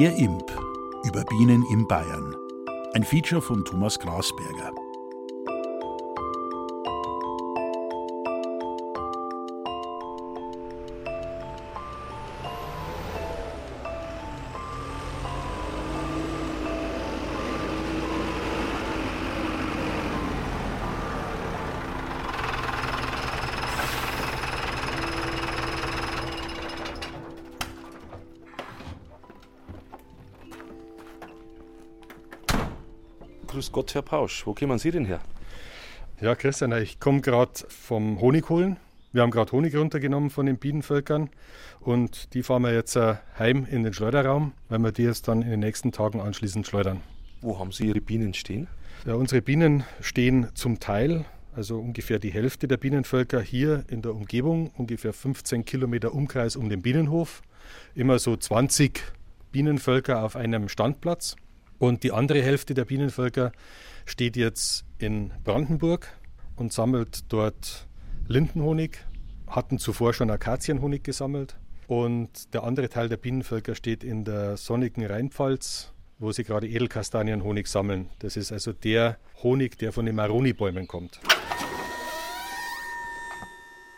Der Imp über Bienen in Bayern. Ein Feature von Thomas Grasberger. Herr Pausch. Wo kommen Sie denn her? Ja, Christian, ich komme gerade vom Honigholen. Wir haben gerade Honig runtergenommen von den Bienenvölkern und die fahren wir jetzt äh, heim in den Schleuderraum, weil wir die jetzt dann in den nächsten Tagen anschließend schleudern. Wo haben Sie Ihre Bienen stehen? Ja, unsere Bienen stehen zum Teil, also ungefähr die Hälfte der Bienenvölker hier in der Umgebung, ungefähr 15 Kilometer Umkreis um den Bienenhof. Immer so 20 Bienenvölker auf einem Standplatz. Und die andere Hälfte der Bienenvölker steht jetzt in Brandenburg und sammelt dort Lindenhonig, hatten zuvor schon Akazienhonig gesammelt. Und der andere Teil der Bienenvölker steht in der sonnigen Rheinpfalz, wo sie gerade Edelkastanienhonig sammeln. Das ist also der Honig, der von den Maroni-Bäumen kommt.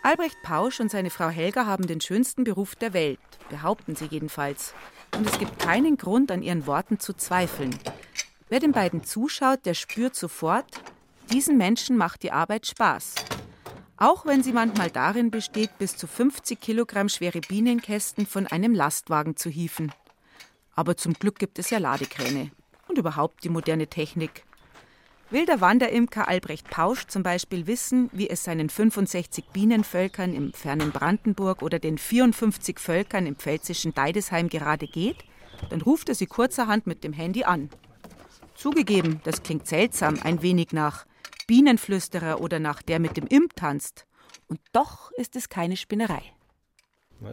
Albrecht Pausch und seine Frau Helga haben den schönsten Beruf der Welt, behaupten sie jedenfalls. Und es gibt keinen Grund, an ihren Worten zu zweifeln. Wer den beiden zuschaut, der spürt sofort, diesen Menschen macht die Arbeit Spaß. Auch wenn sie manchmal darin besteht, bis zu 50 Kilogramm schwere Bienenkästen von einem Lastwagen zu hieven. Aber zum Glück gibt es ja Ladekräne und überhaupt die moderne Technik. Will der Wanderimker Albrecht Pausch zum Beispiel wissen, wie es seinen 65 Bienenvölkern im fernen Brandenburg oder den 54 Völkern im pfälzischen Deidesheim gerade geht, dann ruft er sie kurzerhand mit dem Handy an. Zugegeben, das klingt seltsam, ein wenig nach Bienenflüsterer oder nach der mit dem Imp tanzt. Und doch ist es keine Spinnerei.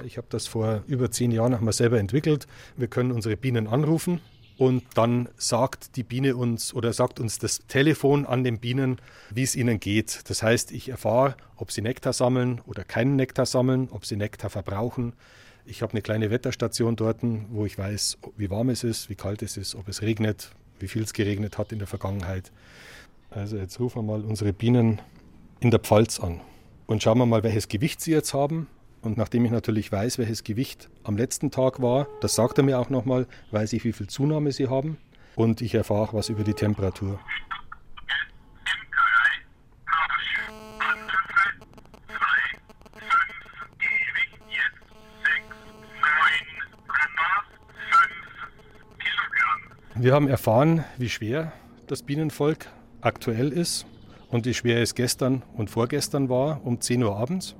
Ich habe das vor über zehn Jahren mal selber entwickelt. Wir können unsere Bienen anrufen und dann sagt die Biene uns oder sagt uns das Telefon an den Bienen, wie es ihnen geht. Das heißt, ich erfahre, ob sie Nektar sammeln oder keinen Nektar sammeln, ob sie Nektar verbrauchen. Ich habe eine kleine Wetterstation dort, wo ich weiß, wie warm es ist, wie kalt es ist, ob es regnet, wie viel es geregnet hat in der Vergangenheit. Also jetzt rufen wir mal unsere Bienen in der Pfalz an und schauen wir mal, welches Gewicht sie jetzt haben. Und nachdem ich natürlich weiß, welches Gewicht am letzten Tag war, das sagt er mir auch nochmal, weiß ich, wie viel Zunahme sie haben und ich erfahre auch was über die Temperatur. Wir haben erfahren, wie schwer das Bienenvolk aktuell ist und wie schwer es gestern und vorgestern war um 10 Uhr abends.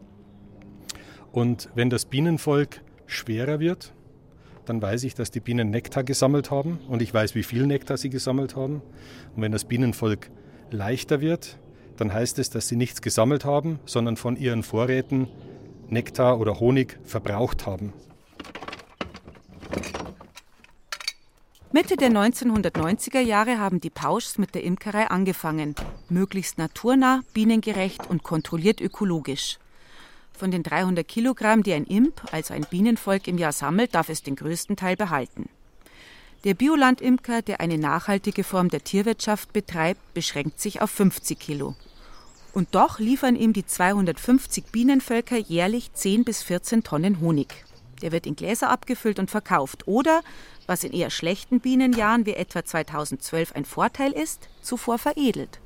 Und wenn das Bienenvolk schwerer wird, dann weiß ich, dass die Bienen Nektar gesammelt haben und ich weiß, wie viel Nektar sie gesammelt haben. Und wenn das Bienenvolk leichter wird, dann heißt es, dass sie nichts gesammelt haben, sondern von ihren Vorräten Nektar oder Honig verbraucht haben. Mitte der 1990er Jahre haben die Pauschs mit der Imkerei angefangen. Möglichst naturnah, bienengerecht und kontrolliert ökologisch. Von den 300 Kilogramm, die ein Imp, also ein Bienenvolk, im Jahr sammelt, darf es den größten Teil behalten. Der Biolandimker, der eine nachhaltige Form der Tierwirtschaft betreibt, beschränkt sich auf 50 Kilo. Und doch liefern ihm die 250 Bienenvölker jährlich 10 bis 14 Tonnen Honig. Der wird in Gläser abgefüllt und verkauft oder, was in eher schlechten Bienenjahren wie etwa 2012 ein Vorteil ist, zuvor veredelt.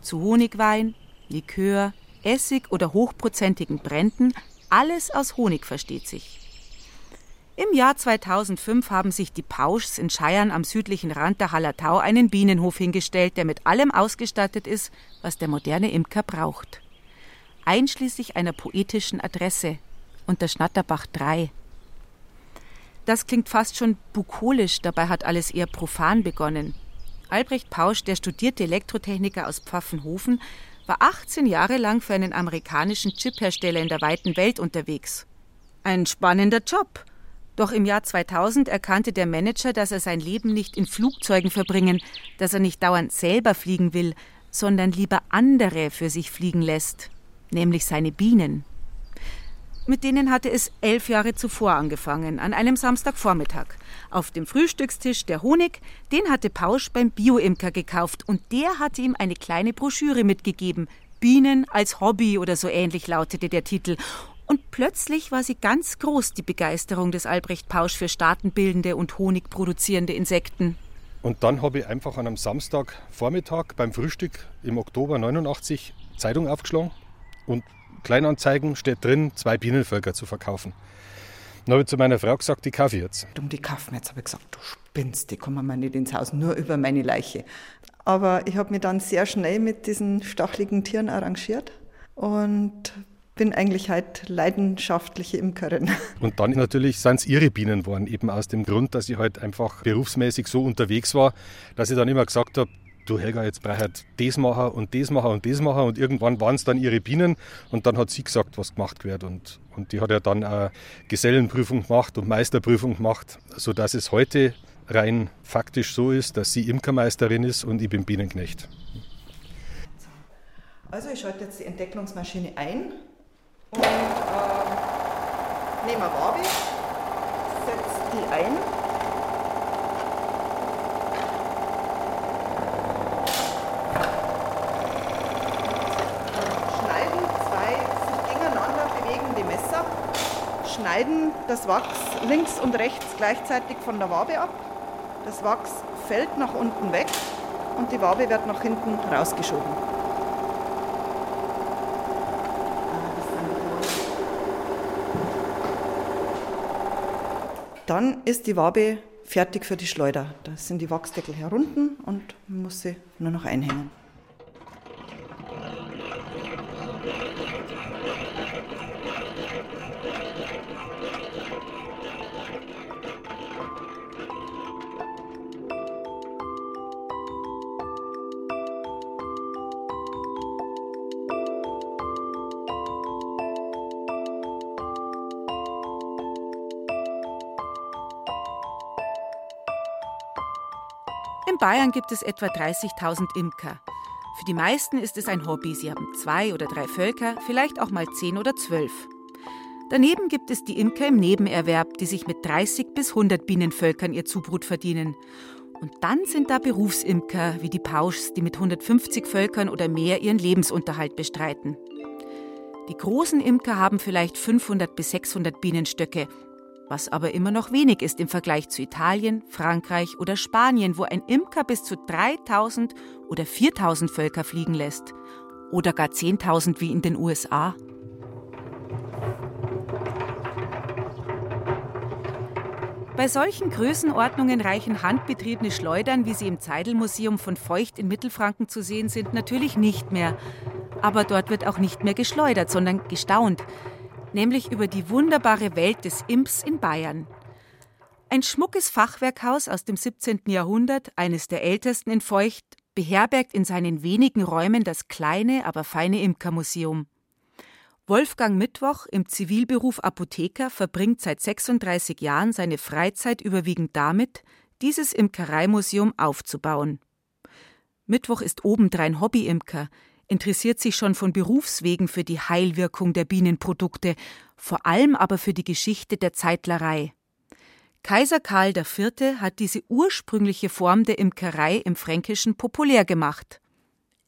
Zu Honigwein, Likör, Essig oder hochprozentigen Bränden, alles aus Honig versteht sich. Im Jahr 2005 haben sich die Pauschs in Scheiern am südlichen Rand der Hallertau einen Bienenhof hingestellt, der mit allem ausgestattet ist, was der moderne Imker braucht. Einschließlich einer poetischen Adresse unter Schnatterbach 3. Das klingt fast schon bukolisch, dabei hat alles eher profan begonnen. Albrecht Pausch, der studierte Elektrotechniker aus Pfaffenhofen, war 18 Jahre lang für einen amerikanischen Chiphersteller in der weiten Welt unterwegs. Ein spannender Job. Doch im Jahr 2000 erkannte der Manager, dass er sein Leben nicht in Flugzeugen verbringen, dass er nicht dauernd selber fliegen will, sondern lieber andere für sich fliegen lässt, nämlich seine Bienen. Mit denen hatte es elf Jahre zuvor angefangen, an einem Samstagvormittag. Auf dem Frühstückstisch der Honig, den hatte Pausch beim Bioimker gekauft und der hatte ihm eine kleine Broschüre mitgegeben. Bienen als Hobby oder so ähnlich lautete der Titel. Und plötzlich war sie ganz groß, die Begeisterung des Albrecht Pausch für staatenbildende und honigproduzierende Insekten. Und dann habe ich einfach an einem Samstagvormittag beim Frühstück im Oktober 89 Zeitung aufgeschlagen und Kleinanzeigen steht drin, zwei Bienenvölker zu verkaufen. Dann habe ich zu meiner Frau gesagt, die kaufe ich jetzt. Um die kaufen jetzt habe ich gesagt, du spinnst, die kommen mir nicht ins Haus, nur über meine Leiche. Aber ich habe mich dann sehr schnell mit diesen stacheligen Tieren arrangiert und bin eigentlich halt leidenschaftliche Imkerin. Und dann natürlich sind es ihre Bienen geworden, eben aus dem Grund, dass ich halt einfach berufsmäßig so unterwegs war, dass ich dann immer gesagt habe, du Helga, jetzt brauche ich halt das machen und das machen und das machen und irgendwann waren es dann ihre Bienen und dann hat sie gesagt, was gemacht wird und, und die hat ja dann auch Gesellenprüfung gemacht und Meisterprüfung gemacht, sodass es heute rein faktisch so ist, dass sie Imkermeisterin ist und ich bin Bienenknecht. Also ich schalte jetzt die Entdeckungsmaschine ein und äh, nehme eine Wabe, setze die ein. Schneiden zwei sich gegeneinander bewegende Messer, schneiden das Wachs links und rechts gleichzeitig von der Wabe ab. Das Wachs fällt nach unten weg und die Wabe wird nach hinten rausgeschoben. Dann ist die Wabe fertig für die Schleuder. Da sind die Wachsdeckel herunten und man muss sie nur noch einhängen. Bayern gibt es etwa 30.000 Imker. Für die meisten ist es ein Hobby. Sie haben zwei oder drei Völker, vielleicht auch mal zehn oder zwölf. Daneben gibt es die Imker im Nebenerwerb, die sich mit 30 bis 100 Bienenvölkern ihr Zubrut verdienen. Und dann sind da Berufsimker wie die Pauschs, die mit 150 Völkern oder mehr ihren Lebensunterhalt bestreiten. Die großen Imker haben vielleicht 500 bis 600 Bienenstöcke was aber immer noch wenig ist im Vergleich zu Italien, Frankreich oder Spanien, wo ein Imker bis zu 3000 oder 4000 Völker fliegen lässt. Oder gar 10.000 wie in den USA. Bei solchen Größenordnungen reichen handbetriebene Schleudern, wie sie im Zeidelmuseum von Feucht in Mittelfranken zu sehen sind, natürlich nicht mehr. Aber dort wird auch nicht mehr geschleudert, sondern gestaunt nämlich über die wunderbare Welt des Imps in Bayern. Ein schmuckes Fachwerkhaus aus dem 17. Jahrhundert, eines der ältesten in Feucht, beherbergt in seinen wenigen Räumen das kleine, aber feine Imkermuseum. Wolfgang Mittwoch, im Zivilberuf Apotheker, verbringt seit 36 Jahren seine Freizeit überwiegend damit, dieses Imkereimuseum aufzubauen. Mittwoch ist obendrein Hobbyimker, interessiert sich schon von Berufswegen für die Heilwirkung der Bienenprodukte, vor allem aber für die Geschichte der Zeitlerei. Kaiser Karl IV. hat diese ursprüngliche Form der Imkerei im Fränkischen populär gemacht.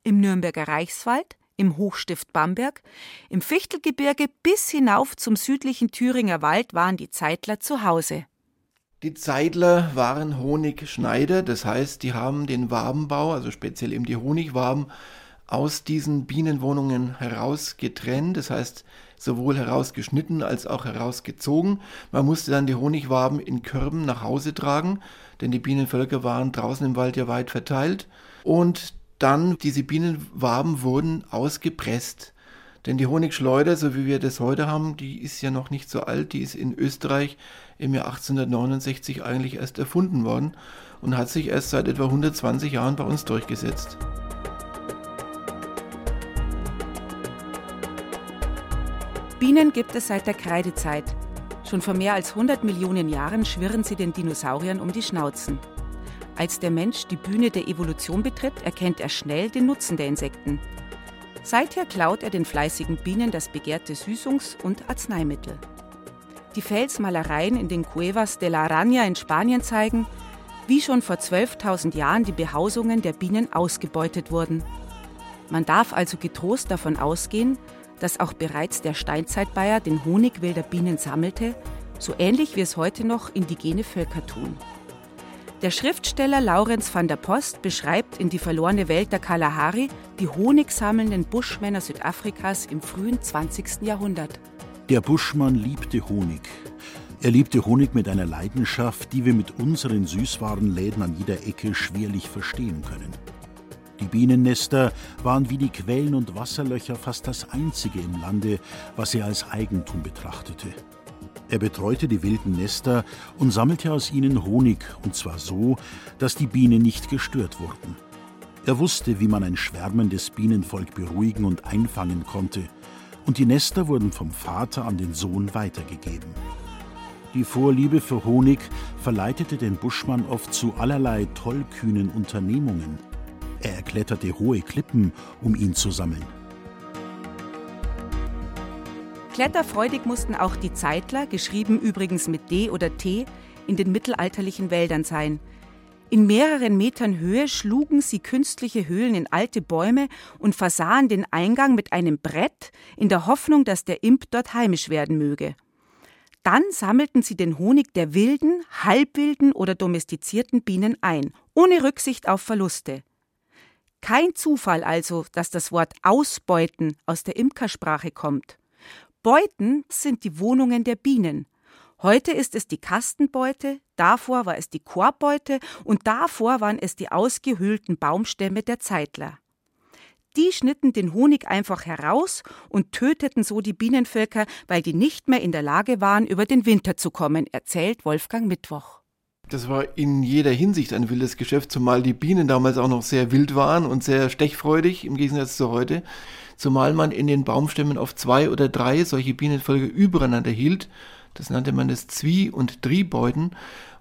Im Nürnberger Reichswald, im Hochstift Bamberg, im Fichtelgebirge bis hinauf zum südlichen Thüringer Wald waren die Zeitler zu Hause. Die Zeitler waren Honigschneider, das heißt, die haben den Wabenbau, also speziell eben die Honigwaben, aus diesen Bienenwohnungen herausgetrennt, das heißt sowohl herausgeschnitten als auch herausgezogen. Man musste dann die Honigwaben in Körben nach Hause tragen, denn die Bienenvölker waren draußen im Wald ja weit verteilt. Und dann diese Bienenwaben wurden ausgepresst. Denn die Honigschleuder, so wie wir das heute haben, die ist ja noch nicht so alt. Die ist in Österreich im Jahr 1869 eigentlich erst erfunden worden und hat sich erst seit etwa 120 Jahren bei uns durchgesetzt. Bienen gibt es seit der Kreidezeit. Schon vor mehr als 100 Millionen Jahren schwirren sie den Dinosauriern um die Schnauzen. Als der Mensch die Bühne der Evolution betritt, erkennt er schnell den Nutzen der Insekten. Seither klaut er den fleißigen Bienen das begehrte Süßungs- und Arzneimittel. Die Felsmalereien in den Cuevas de la Araña in Spanien zeigen, wie schon vor 12.000 Jahren die Behausungen der Bienen ausgebeutet wurden. Man darf also getrost davon ausgehen, dass auch bereits der Steinzeitbayer den Honig wilder Bienen sammelte, so ähnlich wie es heute noch indigene Völker tun. Der Schriftsteller Laurenz van der Post beschreibt in Die verlorene Welt der Kalahari die honigsammelnden Buschmänner Südafrikas im frühen 20. Jahrhundert. Der Buschmann liebte Honig. Er liebte Honig mit einer Leidenschaft, die wir mit unseren Süßwarenläden an jeder Ecke schwerlich verstehen können. Die Bienennester waren wie die Quellen und Wasserlöcher fast das einzige im Lande, was er als Eigentum betrachtete. Er betreute die wilden Nester und sammelte aus ihnen Honig, und zwar so, dass die Bienen nicht gestört wurden. Er wusste, wie man ein schwärmendes Bienenvolk beruhigen und einfangen konnte, und die Nester wurden vom Vater an den Sohn weitergegeben. Die Vorliebe für Honig verleitete den Buschmann oft zu allerlei tollkühnen Unternehmungen. Er erkletterte hohe Klippen, um ihn zu sammeln. Kletterfreudig mussten auch die Zeitler, geschrieben übrigens mit D oder T, in den mittelalterlichen Wäldern sein. In mehreren Metern Höhe schlugen sie künstliche Höhlen in alte Bäume und versahen den Eingang mit einem Brett, in der Hoffnung, dass der Imp dort heimisch werden möge. Dann sammelten sie den Honig der wilden, halbwilden oder domestizierten Bienen ein, ohne Rücksicht auf Verluste. Kein Zufall also, dass das Wort Ausbeuten aus der Imkersprache kommt. Beuten sind die Wohnungen der Bienen. Heute ist es die Kastenbeute, davor war es die Korbbeute und davor waren es die ausgehöhlten Baumstämme der Zeitler. Die schnitten den Honig einfach heraus und töteten so die Bienenvölker, weil die nicht mehr in der Lage waren, über den Winter zu kommen, erzählt Wolfgang Mittwoch. Das war in jeder Hinsicht ein wildes Geschäft, zumal die Bienen damals auch noch sehr wild waren und sehr stechfreudig im Gegensatz zu heute zumal man in den Baumstämmen oft zwei oder drei solche Bienenvölker übereinander hielt. Das nannte man das Zwie- und Driebeuten.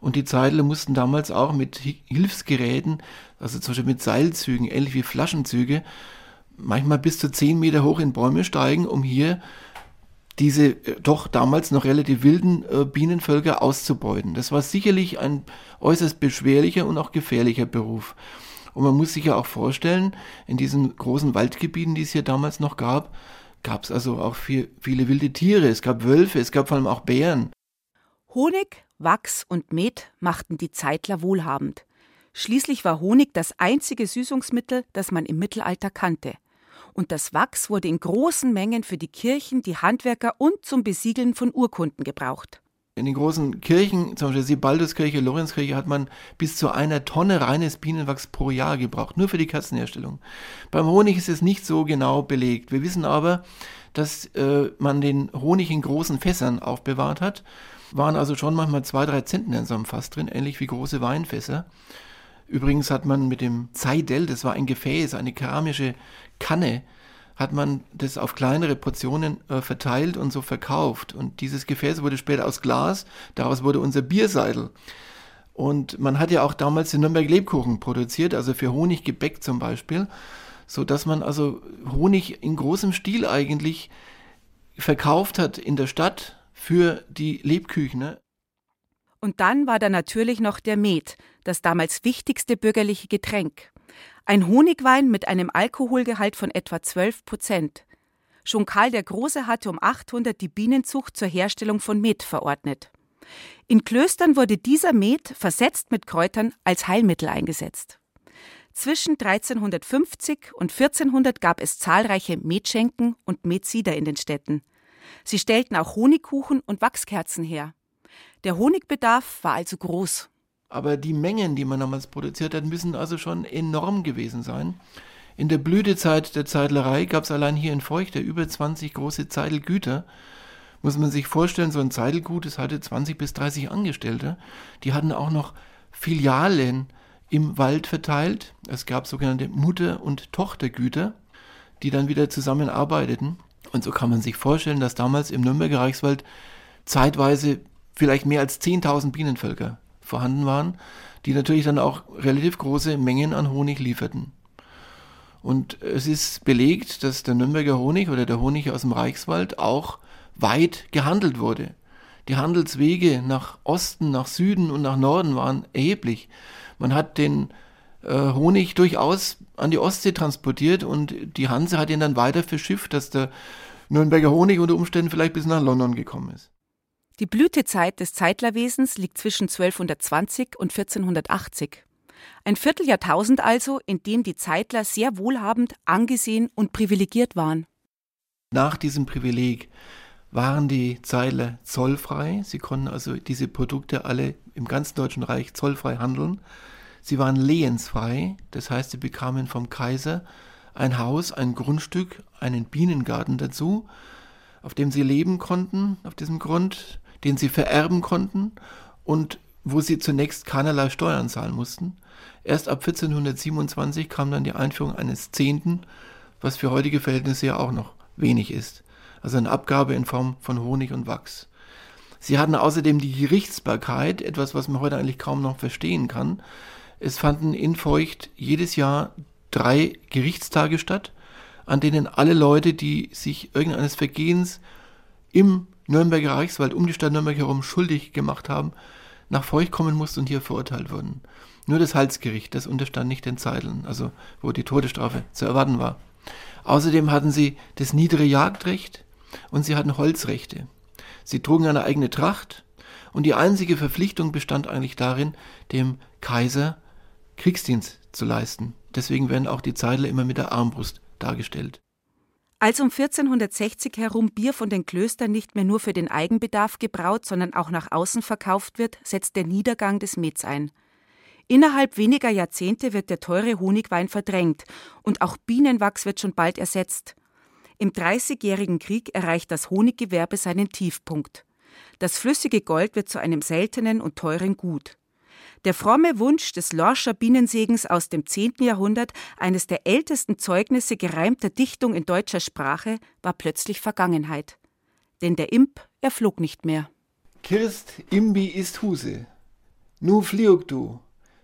Und die Zeidler mussten damals auch mit Hilfsgeräten, also zum Beispiel mit Seilzügen, ähnlich wie Flaschenzüge, manchmal bis zu zehn Meter hoch in Bäume steigen, um hier diese äh, doch damals noch relativ wilden äh, Bienenvölker auszubeuten. Das war sicherlich ein äußerst beschwerlicher und auch gefährlicher Beruf. Und man muss sich ja auch vorstellen, in diesen großen Waldgebieten, die es hier damals noch gab, gab es also auch viel, viele wilde Tiere. Es gab Wölfe, es gab vor allem auch Bären. Honig, Wachs und Met machten die Zeitler wohlhabend. Schließlich war Honig das einzige Süßungsmittel, das man im Mittelalter kannte. Und das Wachs wurde in großen Mengen für die Kirchen, die Handwerker und zum Besiegeln von Urkunden gebraucht. In den großen Kirchen, zum Beispiel Sibalduskirche, Lorenzkirche, hat man bis zu einer Tonne reines Bienenwachs pro Jahr gebraucht, nur für die Kerzenherstellung. Beim Honig ist es nicht so genau belegt. Wir wissen aber, dass äh, man den Honig in großen Fässern aufbewahrt hat. Waren also schon manchmal zwei, drei Zentner in so einem Fass drin, ähnlich wie große Weinfässer. Übrigens hat man mit dem Zeidel, das war ein Gefäß, eine keramische Kanne, hat man das auf kleinere Portionen äh, verteilt und so verkauft. Und dieses Gefäß wurde später aus Glas, daraus wurde unser Bierseidel. Und man hat ja auch damals den Nürnberg Lebkuchen produziert, also für Honiggebäck zum Beispiel, so dass man also Honig in großem Stil eigentlich verkauft hat in der Stadt für die Lebküchner. Und dann war da natürlich noch der Met, das damals wichtigste bürgerliche Getränk. Ein Honigwein mit einem Alkoholgehalt von etwa 12 Prozent. Schon Karl der Große hatte um 800 die Bienenzucht zur Herstellung von Met verordnet. In Klöstern wurde dieser Met, versetzt mit Kräutern, als Heilmittel eingesetzt. Zwischen 1350 und 1400 gab es zahlreiche Metschenken und Metsieder in den Städten. Sie stellten auch Honigkuchen und Wachskerzen her. Der Honigbedarf war also groß. Aber die Mengen, die man damals produziert hat, müssen also schon enorm gewesen sein. In der Blütezeit der Zeitlerei gab es allein hier in Feuchte über 20 große Zeidelgüter. Muss man sich vorstellen, so ein Zeidelgut, das hatte 20 bis 30 Angestellte. Die hatten auch noch Filialen im Wald verteilt. Es gab sogenannte Mutter- und Tochtergüter, die dann wieder zusammenarbeiteten. Und so kann man sich vorstellen, dass damals im Nürnberger Reichswald zeitweise vielleicht mehr als 10.000 Bienenvölker vorhanden waren, die natürlich dann auch relativ große Mengen an Honig lieferten. Und es ist belegt, dass der Nürnberger Honig oder der Honig aus dem Reichswald auch weit gehandelt wurde. Die Handelswege nach Osten, nach Süden und nach Norden waren erheblich. Man hat den äh, Honig durchaus an die Ostsee transportiert und die Hanse hat ihn dann weiter verschifft, dass der Nürnberger Honig unter Umständen vielleicht bis nach London gekommen ist. Die Blütezeit des Zeitlerwesens liegt zwischen 1220 und 1480. Ein Vierteljahrtausend also, in dem die Zeitler sehr wohlhabend, angesehen und privilegiert waren. Nach diesem Privileg waren die Zeitler zollfrei. Sie konnten also diese Produkte alle im ganzen Deutschen Reich zollfrei handeln. Sie waren lehensfrei, das heißt, sie bekamen vom Kaiser ein Haus, ein Grundstück, einen Bienengarten dazu, auf dem sie leben konnten, auf diesem Grund, den sie vererben konnten und wo sie zunächst keinerlei Steuern zahlen mussten. Erst ab 1427 kam dann die Einführung eines Zehnten, was für heutige Verhältnisse ja auch noch wenig ist. Also eine Abgabe in Form von Honig und Wachs. Sie hatten außerdem die Gerichtsbarkeit, etwas, was man heute eigentlich kaum noch verstehen kann. Es fanden in Feucht jedes Jahr drei Gerichtstage statt, an denen alle Leute, die sich irgendeines Vergehens im Nürnberger Reichswald um die Stadt Nürnberg herum schuldig gemacht haben, nach Feucht kommen mussten und hier verurteilt wurden. Nur das Halsgericht, das unterstand nicht den Zeideln, also wo die Todesstrafe zu erwarten war. Außerdem hatten sie das niedere Jagdrecht und sie hatten Holzrechte. Sie trugen eine eigene Tracht und die einzige Verpflichtung bestand eigentlich darin, dem Kaiser Kriegsdienst zu leisten. Deswegen werden auch die Zeidler immer mit der Armbrust dargestellt. Als um 1460 herum Bier von den Klöstern nicht mehr nur für den Eigenbedarf gebraut, sondern auch nach außen verkauft wird, setzt der Niedergang des Mets ein. Innerhalb weniger Jahrzehnte wird der teure Honigwein verdrängt und auch Bienenwachs wird schon bald ersetzt. Im Dreißigjährigen Krieg erreicht das Honiggewerbe seinen Tiefpunkt. Das flüssige Gold wird zu einem seltenen und teuren Gut. Der fromme Wunsch des Lorscher Bienensegens aus dem 10. Jahrhundert, eines der ältesten Zeugnisse gereimter Dichtung in deutscher Sprache, war plötzlich Vergangenheit. Denn der Imp erflog nicht mehr. Kirst imbi ist Huse. Nu fliug du.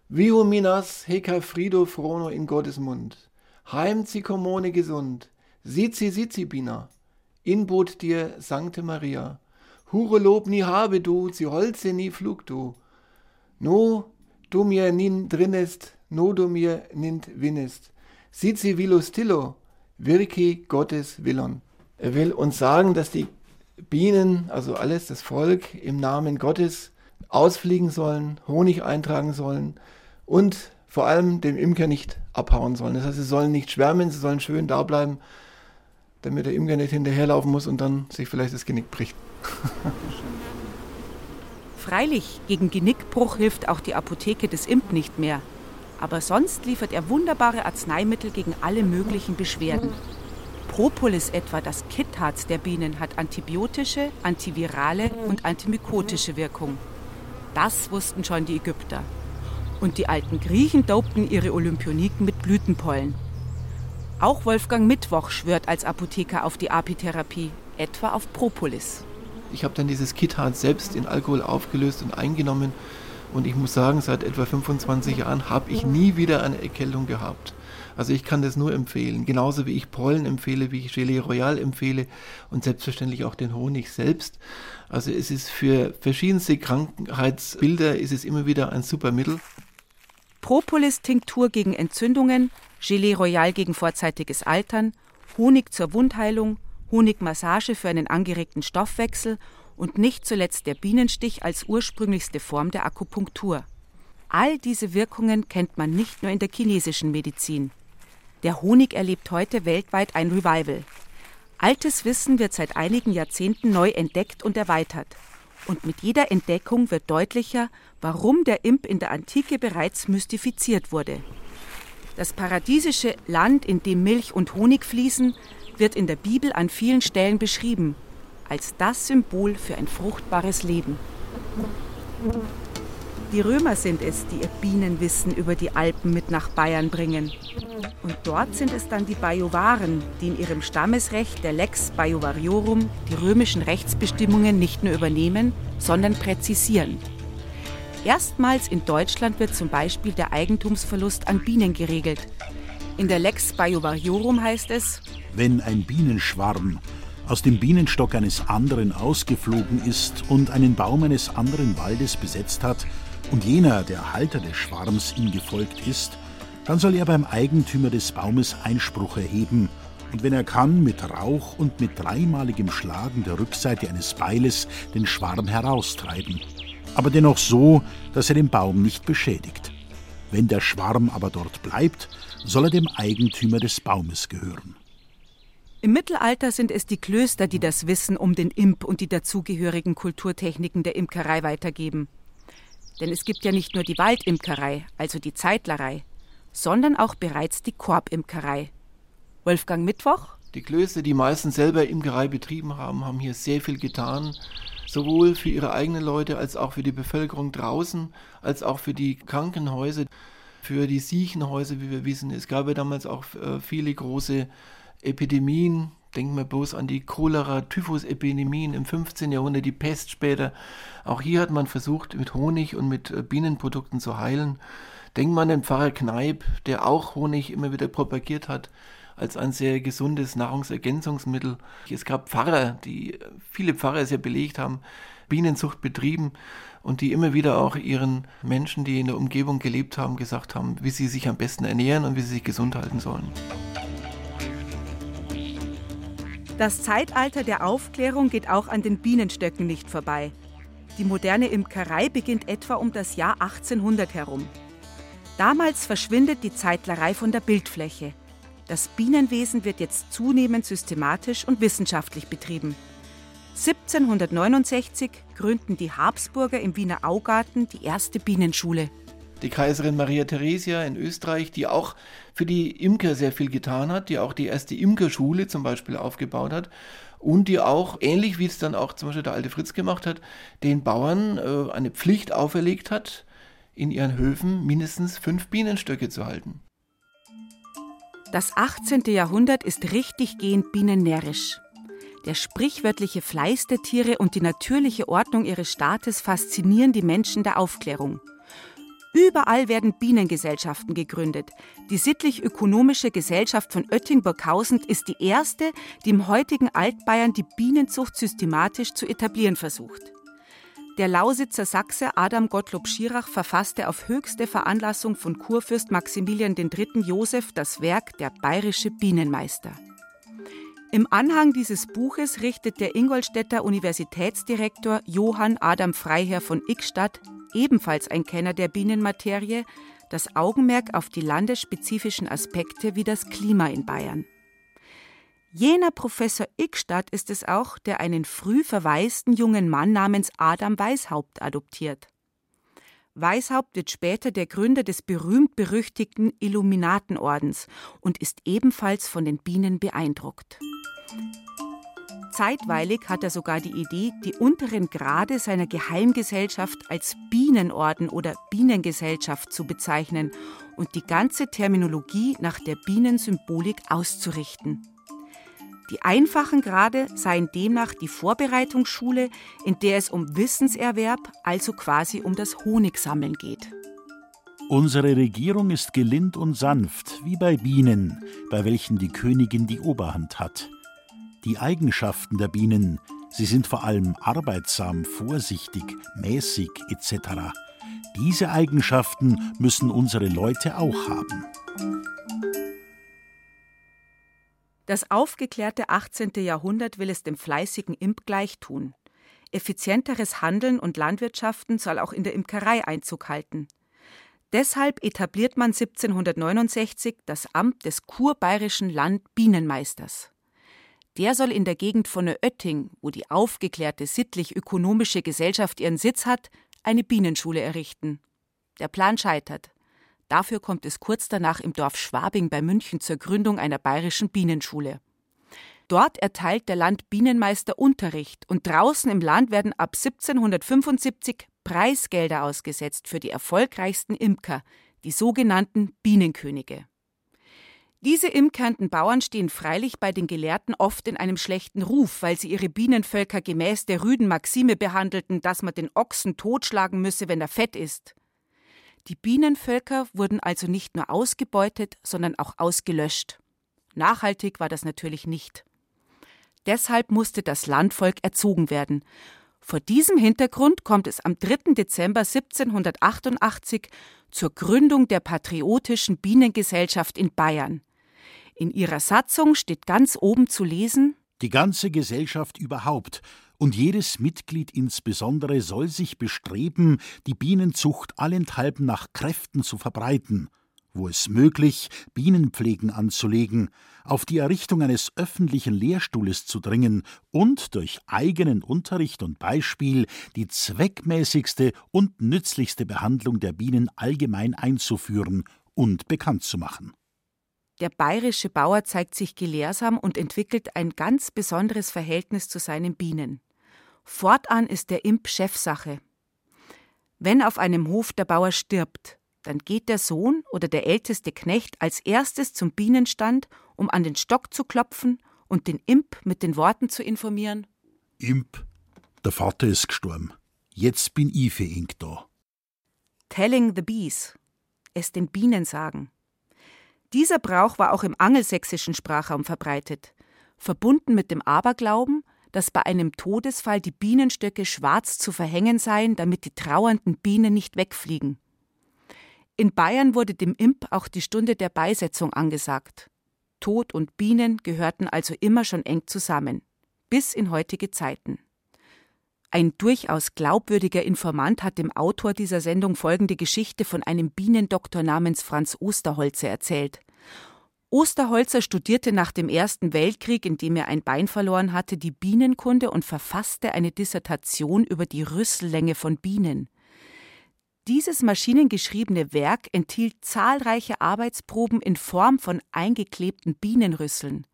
Viu minas heca frido frono in Gottes Mund. Heim zikomone gesund. Sizi sizi bina. Inbot dir Sankte Maria. Hure Lob nie habe du, sie holze nie flug du. No du mir nin drinnest, no du mir nint winnest. Sizi vilostillo, virki Gottes Willon. Er will uns sagen, dass die Bienen, also alles, das Volk, im Namen Gottes ausfliegen sollen, Honig eintragen sollen und vor allem dem Imker nicht abhauen sollen. Das heißt, sie sollen nicht schwärmen, sie sollen schön da bleiben, damit der Imker nicht hinterherlaufen muss und dann sich vielleicht das Genick bricht. Freilich, gegen Genickbruch hilft auch die Apotheke des Imp nicht mehr. Aber sonst liefert er wunderbare Arzneimittel gegen alle möglichen Beschwerden. Propolis etwa, das Kittharz der Bienen, hat antibiotische, antivirale und antimykotische Wirkung. Das wussten schon die Ägypter. Und die alten Griechen dopten ihre Olympioniken mit Blütenpollen. Auch Wolfgang Mittwoch schwört als Apotheker auf die Apitherapie, etwa auf Propolis. Ich habe dann dieses Kittharz selbst in Alkohol aufgelöst und eingenommen. Und ich muss sagen, seit etwa 25 Jahren habe ich nie wieder eine Erkältung gehabt. Also ich kann das nur empfehlen. Genauso wie ich Pollen empfehle, wie ich Gelee Royal empfehle und selbstverständlich auch den Honig selbst. Also es ist für verschiedenste Krankheitsbilder ist es immer wieder ein super Mittel. Propolis-Tinktur gegen Entzündungen, Gelee Royal gegen vorzeitiges Altern, Honig zur Wundheilung, Honigmassage für einen angeregten Stoffwechsel und nicht zuletzt der Bienenstich als ursprünglichste Form der Akupunktur. All diese Wirkungen kennt man nicht nur in der chinesischen Medizin. Der Honig erlebt heute weltweit ein Revival. Altes Wissen wird seit einigen Jahrzehnten neu entdeckt und erweitert. Und mit jeder Entdeckung wird deutlicher, warum der Imp in der Antike bereits mystifiziert wurde. Das paradiesische Land, in dem Milch und Honig fließen, wird in der Bibel an vielen Stellen beschrieben, als das Symbol für ein fruchtbares Leben. Die Römer sind es, die ihr Bienenwissen über die Alpen mit nach Bayern bringen. Und dort sind es dann die Bajuwaren, die in ihrem Stammesrecht der Lex Bajuvariorum die römischen Rechtsbestimmungen nicht nur übernehmen, sondern präzisieren. Erstmals in Deutschland wird zum Beispiel der Eigentumsverlust an Bienen geregelt. In der Lex Bajuvariorum heißt es, wenn ein Bienenschwarm aus dem Bienenstock eines anderen ausgeflogen ist und einen Baum eines anderen Waldes besetzt hat und jener, der Halter des Schwarms, ihm gefolgt ist, dann soll er beim Eigentümer des Baumes Einspruch erheben und wenn er kann, mit Rauch und mit dreimaligem Schlagen der Rückseite eines Beiles den Schwarm heraustreiben aber dennoch so, dass er den Baum nicht beschädigt. Wenn der Schwarm aber dort bleibt, soll er dem Eigentümer des Baumes gehören. Im Mittelalter sind es die Klöster, die das Wissen um den Imp und die dazugehörigen Kulturtechniken der Imkerei weitergeben. Denn es gibt ja nicht nur die Waldimkerei, also die Zeitlerei, sondern auch bereits die Korbimkerei. Wolfgang Mittwoch? Die Klöster, die meistens selber Imkerei betrieben haben, haben hier sehr viel getan sowohl für ihre eigenen Leute als auch für die Bevölkerung draußen, als auch für die Krankenhäuser, für die Siechenhäuser, wie wir wissen. Es gab ja damals auch äh, viele große Epidemien. Denken wir bloß an die Cholera-Typhus-Epidemien im 15. Jahrhundert, die Pest später. Auch hier hat man versucht, mit Honig und mit äh, Bienenprodukten zu heilen. Denkt man an den Pfarrer Kneip, der auch Honig immer wieder propagiert hat als ein sehr gesundes Nahrungsergänzungsmittel. Es gab Pfarrer, die viele Pfarrer ja belegt haben, Bienenzucht betrieben und die immer wieder auch ihren Menschen, die in der Umgebung gelebt haben, gesagt haben, wie sie sich am besten ernähren und wie sie sich gesund halten sollen. Das Zeitalter der Aufklärung geht auch an den Bienenstöcken nicht vorbei. Die moderne Imkerei beginnt etwa um das Jahr 1800 herum. Damals verschwindet die Zeitlerei von der Bildfläche. Das Bienenwesen wird jetzt zunehmend systematisch und wissenschaftlich betrieben. 1769 gründen die Habsburger im Wiener Augarten die erste Bienenschule. Die Kaiserin Maria Theresia in Österreich, die auch für die Imker sehr viel getan hat, die auch die erste Imkerschule zum Beispiel aufgebaut hat und die auch, ähnlich wie es dann auch zum Beispiel der alte Fritz gemacht hat, den Bauern äh, eine Pflicht auferlegt hat, in ihren Höfen mindestens fünf Bienenstöcke zu halten. Das 18. Jahrhundert ist richtig gehend bienennärrisch. Der sprichwörtliche Fleiß der Tiere und die natürliche Ordnung ihres Staates faszinieren die Menschen der Aufklärung. Überall werden Bienengesellschaften gegründet. Die sittlich-ökonomische Gesellschaft von Oettingburghausen ist die erste, die im heutigen Altbayern die Bienenzucht systematisch zu etablieren versucht. Der Lausitzer Sachse Adam Gottlob Schirach verfasste auf höchste Veranlassung von Kurfürst Maximilian III. Joseph das Werk Der bayerische Bienenmeister. Im Anhang dieses Buches richtet der Ingolstädter Universitätsdirektor Johann Adam Freiherr von Ickstadt, ebenfalls ein Kenner der Bienenmaterie, das Augenmerk auf die landesspezifischen Aspekte wie das Klima in Bayern. Jener Professor Ickstadt ist es auch, der einen früh verwaisten jungen Mann namens Adam Weishaupt adoptiert. Weishaupt wird später der Gründer des berühmt-berüchtigten Illuminatenordens und ist ebenfalls von den Bienen beeindruckt. Zeitweilig hat er sogar die Idee, die unteren Grade seiner Geheimgesellschaft als Bienenorden oder Bienengesellschaft zu bezeichnen und die ganze Terminologie nach der Bienensymbolik auszurichten. Die einfachen Grade seien demnach die Vorbereitungsschule, in der es um Wissenserwerb, also quasi um das Honigsammeln geht. Unsere Regierung ist gelind und sanft, wie bei Bienen, bei welchen die Königin die Oberhand hat. Die Eigenschaften der Bienen, sie sind vor allem arbeitsam, vorsichtig, mäßig etc. Diese Eigenschaften müssen unsere Leute auch haben. Das aufgeklärte 18. Jahrhundert will es dem fleißigen Imp gleichtun. Effizienteres Handeln und Landwirtschaften soll auch in der Imkerei Einzug halten. Deshalb etabliert man 1769 das Amt des kurbayerischen Landbienenmeisters. Der soll in der Gegend von Oetting, wo die aufgeklärte sittlich-ökonomische Gesellschaft ihren Sitz hat, eine Bienenschule errichten. Der Plan scheitert. Dafür kommt es kurz danach im Dorf Schwabing bei München zur Gründung einer bayerischen Bienenschule. Dort erteilt der Landbienenmeister Unterricht und draußen im Land werden ab 1775 Preisgelder ausgesetzt für die erfolgreichsten Imker, die sogenannten Bienenkönige. Diese imkernden Bauern stehen freilich bei den Gelehrten oft in einem schlechten Ruf, weil sie ihre Bienenvölker gemäß der rüden Maxime behandelten, dass man den Ochsen totschlagen müsse, wenn er fett ist. Die Bienenvölker wurden also nicht nur ausgebeutet, sondern auch ausgelöscht. Nachhaltig war das natürlich nicht. Deshalb musste das Landvolk erzogen werden. Vor diesem Hintergrund kommt es am 3. Dezember 1788 zur Gründung der Patriotischen Bienengesellschaft in Bayern. In ihrer Satzung steht ganz oben zu lesen Die ganze Gesellschaft überhaupt und jedes Mitglied insbesondere soll sich bestreben, die Bienenzucht allenthalben nach Kräften zu verbreiten, wo es möglich, Bienenpflegen anzulegen, auf die Errichtung eines öffentlichen Lehrstuhles zu dringen und durch eigenen Unterricht und Beispiel die zweckmäßigste und nützlichste Behandlung der Bienen allgemein einzuführen und bekannt zu machen. Der bayerische Bauer zeigt sich gelehrsam und entwickelt ein ganz besonderes Verhältnis zu seinen Bienen. Fortan ist der Imp Chefsache. Wenn auf einem Hof der Bauer stirbt, dann geht der Sohn oder der älteste Knecht als erstes zum Bienenstand, um an den Stock zu klopfen und den Imp mit den Worten zu informieren: Imp, der Vater ist gestorben. Jetzt bin ich für ihn da. Telling the Bees, es den Bienen sagen. Dieser Brauch war auch im angelsächsischen Sprachraum verbreitet, verbunden mit dem Aberglauben, dass bei einem Todesfall die Bienenstöcke schwarz zu verhängen seien, damit die trauernden Bienen nicht wegfliegen. In Bayern wurde dem Imp auch die Stunde der Beisetzung angesagt. Tod und Bienen gehörten also immer schon eng zusammen, bis in heutige Zeiten. Ein durchaus glaubwürdiger Informant hat dem Autor dieser Sendung folgende Geschichte von einem Bienendoktor namens Franz Osterholzer erzählt. Osterholzer studierte nach dem Ersten Weltkrieg, in dem er ein Bein verloren hatte, die Bienenkunde und verfasste eine Dissertation über die Rüssellänge von Bienen. Dieses maschinengeschriebene Werk enthielt zahlreiche Arbeitsproben in Form von eingeklebten Bienenrüsseln.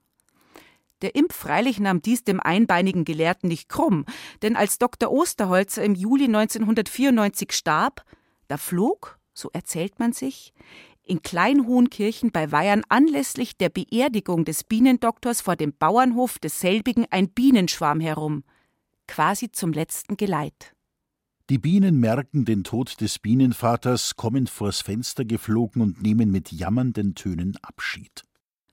Der Imp freilich nahm dies dem einbeinigen Gelehrten nicht krumm, denn als Dr. Osterholzer im Juli 1994 starb, da flog, so erzählt man sich, in Kleinhohenkirchen bei Weihern anlässlich der Beerdigung des Bienendoktors vor dem Bauernhof desselbigen ein Bienenschwarm herum, quasi zum letzten Geleit. Die Bienen merken den Tod des Bienenvaters, kommen vors Fenster geflogen und nehmen mit jammernden Tönen Abschied.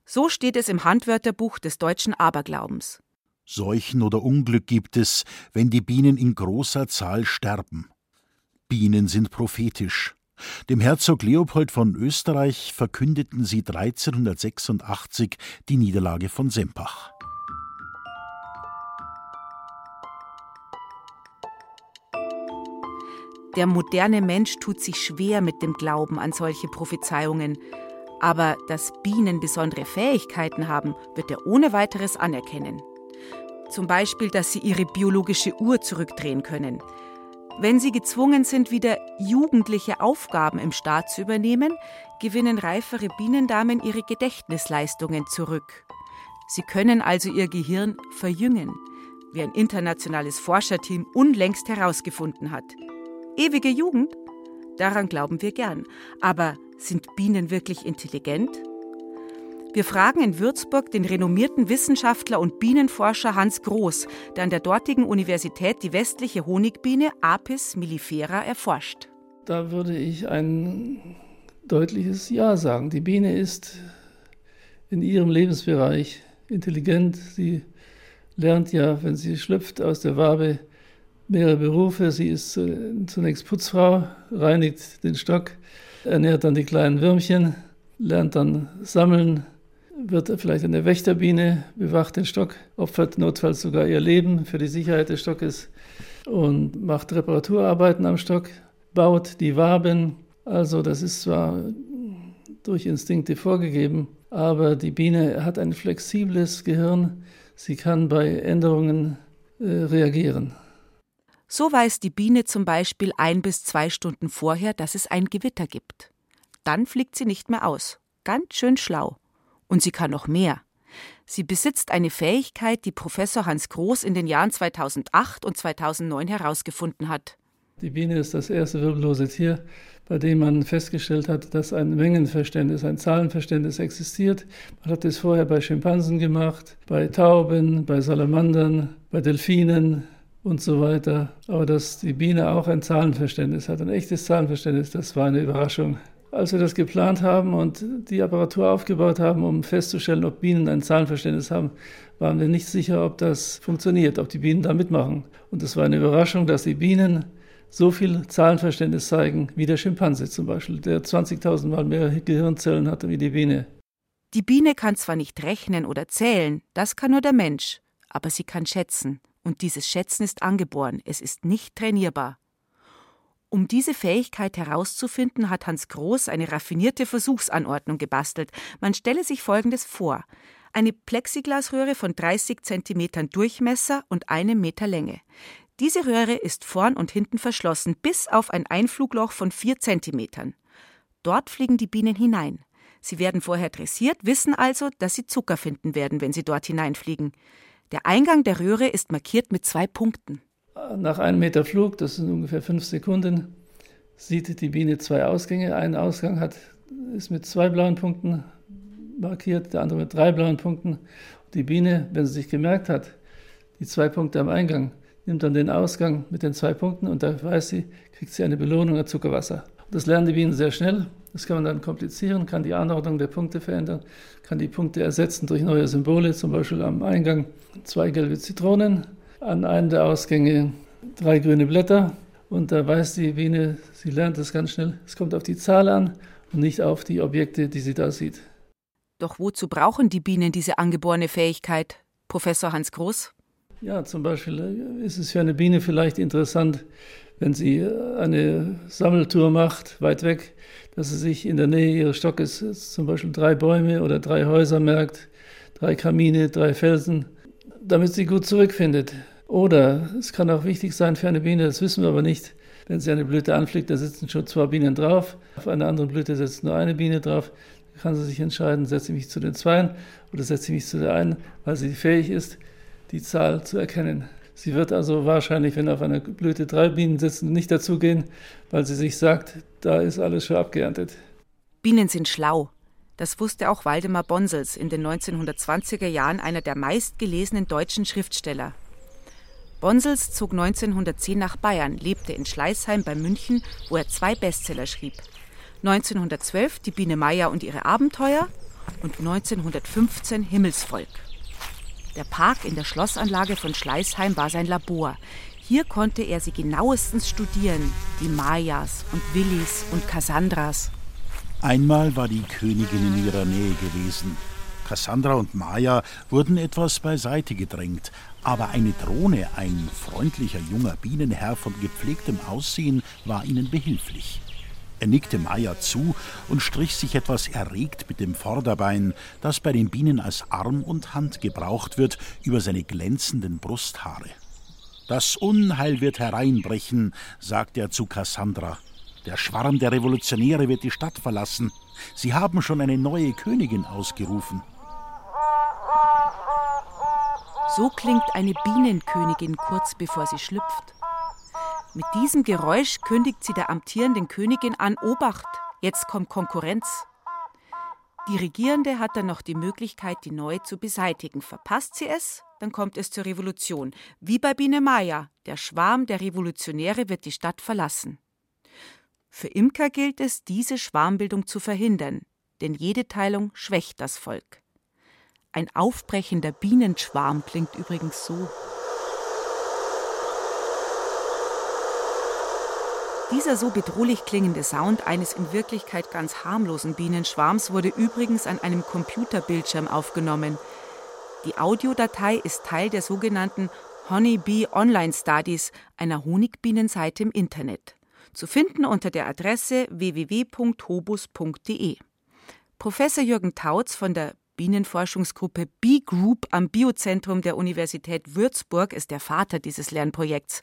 So steht es im Handwörterbuch des deutschen Aberglaubens. Seuchen oder Unglück gibt es, wenn die Bienen in großer Zahl sterben. Bienen sind prophetisch. Dem Herzog Leopold von Österreich verkündeten sie 1386 die Niederlage von Sempach. Der moderne Mensch tut sich schwer mit dem Glauben an solche Prophezeiungen, aber dass Bienen besondere Fähigkeiten haben, wird er ohne weiteres anerkennen. Zum Beispiel, dass sie ihre biologische Uhr zurückdrehen können. Wenn sie gezwungen sind, wieder jugendliche Aufgaben im Staat zu übernehmen, gewinnen reifere Bienendamen ihre Gedächtnisleistungen zurück. Sie können also ihr Gehirn verjüngen, wie ein internationales Forscherteam unlängst herausgefunden hat. Ewige Jugend? Daran glauben wir gern. Aber sind Bienen wirklich intelligent? Wir fragen in Würzburg den renommierten Wissenschaftler und Bienenforscher Hans Groß, der an der dortigen Universität die westliche Honigbiene Apis mellifera erforscht. Da würde ich ein deutliches Ja sagen. Die Biene ist in ihrem Lebensbereich intelligent. Sie lernt ja, wenn sie schlüpft aus der Wabe, mehrere Berufe. Sie ist zunächst Putzfrau, reinigt den Stock, ernährt dann die kleinen Würmchen, lernt dann sammeln, wird vielleicht eine Wächterbiene, bewacht den Stock, opfert notfalls sogar ihr Leben für die Sicherheit des Stockes und macht Reparaturarbeiten am Stock, baut die Waben. Also das ist zwar durch Instinkte vorgegeben, aber die Biene hat ein flexibles Gehirn. Sie kann bei Änderungen äh, reagieren. So weiß die Biene zum Beispiel ein bis zwei Stunden vorher, dass es ein Gewitter gibt. dann fliegt sie nicht mehr aus. Ganz schön schlau. Und sie kann noch mehr. Sie besitzt eine Fähigkeit, die Professor Hans Groß in den Jahren 2008 und 2009 herausgefunden hat. Die Biene ist das erste wirbellose Tier, bei dem man festgestellt hat, dass ein Mengenverständnis, ein Zahlenverständnis existiert. Man hat es vorher bei Schimpansen gemacht, bei Tauben, bei Salamandern, bei Delfinen und so weiter. Aber dass die Biene auch ein Zahlenverständnis hat, ein echtes Zahlenverständnis, das war eine Überraschung. Als wir das geplant haben und die Apparatur aufgebaut haben, um festzustellen, ob Bienen ein Zahlenverständnis haben, waren wir nicht sicher, ob das funktioniert, ob die Bienen da mitmachen. Und es war eine Überraschung, dass die Bienen so viel Zahlenverständnis zeigen wie der Schimpanse zum Beispiel, der 20.000 Mal mehr Gehirnzellen hatte wie die Biene. Die Biene kann zwar nicht rechnen oder zählen, das kann nur der Mensch, aber sie kann schätzen. Und dieses Schätzen ist angeboren, es ist nicht trainierbar. Um diese Fähigkeit herauszufinden, hat Hans Groß eine raffinierte Versuchsanordnung gebastelt. Man stelle sich Folgendes vor. Eine Plexiglasröhre von 30 cm Durchmesser und einem Meter Länge. Diese Röhre ist vorn und hinten verschlossen, bis auf ein Einflugloch von 4 cm. Dort fliegen die Bienen hinein. Sie werden vorher dressiert, wissen also, dass sie Zucker finden werden, wenn sie dort hineinfliegen. Der Eingang der Röhre ist markiert mit zwei Punkten. Nach einem Meter Flug, das sind ungefähr fünf Sekunden, sieht die Biene zwei Ausgänge. Ein Ausgang hat, ist mit zwei blauen Punkten markiert, der andere mit drei blauen Punkten. Die Biene, wenn sie sich gemerkt hat, die zwei Punkte am Eingang, nimmt dann den Ausgang mit den zwei Punkten und da weiß sie, kriegt sie eine Belohnung an Zuckerwasser. Das lernen die Bienen sehr schnell. Das kann man dann komplizieren, kann die Anordnung der Punkte verändern, kann die Punkte ersetzen durch neue Symbole, zum Beispiel am Eingang zwei gelbe Zitronen, an einem der Ausgänge drei grüne Blätter. Und da weiß die Biene, sie lernt das ganz schnell. Es kommt auf die Zahl an und nicht auf die Objekte, die sie da sieht. Doch wozu brauchen die Bienen diese angeborene Fähigkeit, Professor Hans Groß? Ja, zum Beispiel äh, ist es für eine Biene vielleicht interessant, wenn sie äh, eine Sammeltour macht, weit weg, dass sie sich in der Nähe ihres Stockes äh, zum Beispiel drei Bäume oder drei Häuser merkt, drei Kamine, drei Felsen, damit sie gut zurückfindet. Oder es kann auch wichtig sein für eine Biene, das wissen wir aber nicht, wenn sie eine Blüte anfliegt, da sitzen schon zwei Bienen drauf, auf einer anderen Blüte sitzt nur eine Biene drauf, da kann sie sich entscheiden, setze ich mich zu den Zweien oder setze ich mich zu der einen, weil sie fähig ist, die Zahl zu erkennen. Sie wird also wahrscheinlich, wenn auf einer Blüte drei Bienen sitzen, nicht dazugehen, weil sie sich sagt, da ist alles schon abgeerntet. Bienen sind schlau. Das wusste auch Waldemar Bonsels, in den 1920er Jahren einer der meistgelesenen deutschen Schriftsteller. Bonsels zog 1910 nach Bayern, lebte in Schleißheim bei München, wo er zwei Bestseller schrieb. 1912 Die Biene Meier und ihre Abenteuer und 1915 Himmelsvolk. Der Park in der Schlossanlage von Schleißheim war sein Labor. Hier konnte er sie genauestens studieren, die Mayas und Willis und Cassandras. Einmal war die Königin in ihrer Nähe gewesen. Cassandra und Maya wurden etwas beiseite gedrängt, aber eine Drohne, ein freundlicher junger Bienenherr von gepflegtem Aussehen, war ihnen behilflich. Er nickte Maya zu und strich sich etwas erregt mit dem Vorderbein, das bei den Bienen als Arm und Hand gebraucht wird, über seine glänzenden Brusthaare. Das Unheil wird hereinbrechen, sagt er zu Cassandra. Der Schwarm der Revolutionäre wird die Stadt verlassen. Sie haben schon eine neue Königin ausgerufen. So klingt eine Bienenkönigin kurz bevor sie schlüpft. Mit diesem Geräusch kündigt sie der amtierenden Königin an, Obacht, jetzt kommt Konkurrenz. Die Regierende hat dann noch die Möglichkeit, die neue zu beseitigen. Verpasst sie es, dann kommt es zur Revolution. Wie bei Biene Maya, der Schwarm der Revolutionäre wird die Stadt verlassen. Für Imker gilt es, diese Schwarmbildung zu verhindern, denn jede Teilung schwächt das Volk. Ein aufbrechender Bienenschwarm klingt übrigens so. Dieser so bedrohlich klingende Sound eines in Wirklichkeit ganz harmlosen Bienenschwarms wurde übrigens an einem Computerbildschirm aufgenommen. Die Audiodatei ist Teil der sogenannten Honeybee Online Studies, einer Honigbienenseite im Internet. Zu finden unter der Adresse www.hobus.de. Professor Jürgen Tautz von der Bienenforschungsgruppe B Group am Biozentrum der Universität Würzburg ist der Vater dieses Lernprojekts.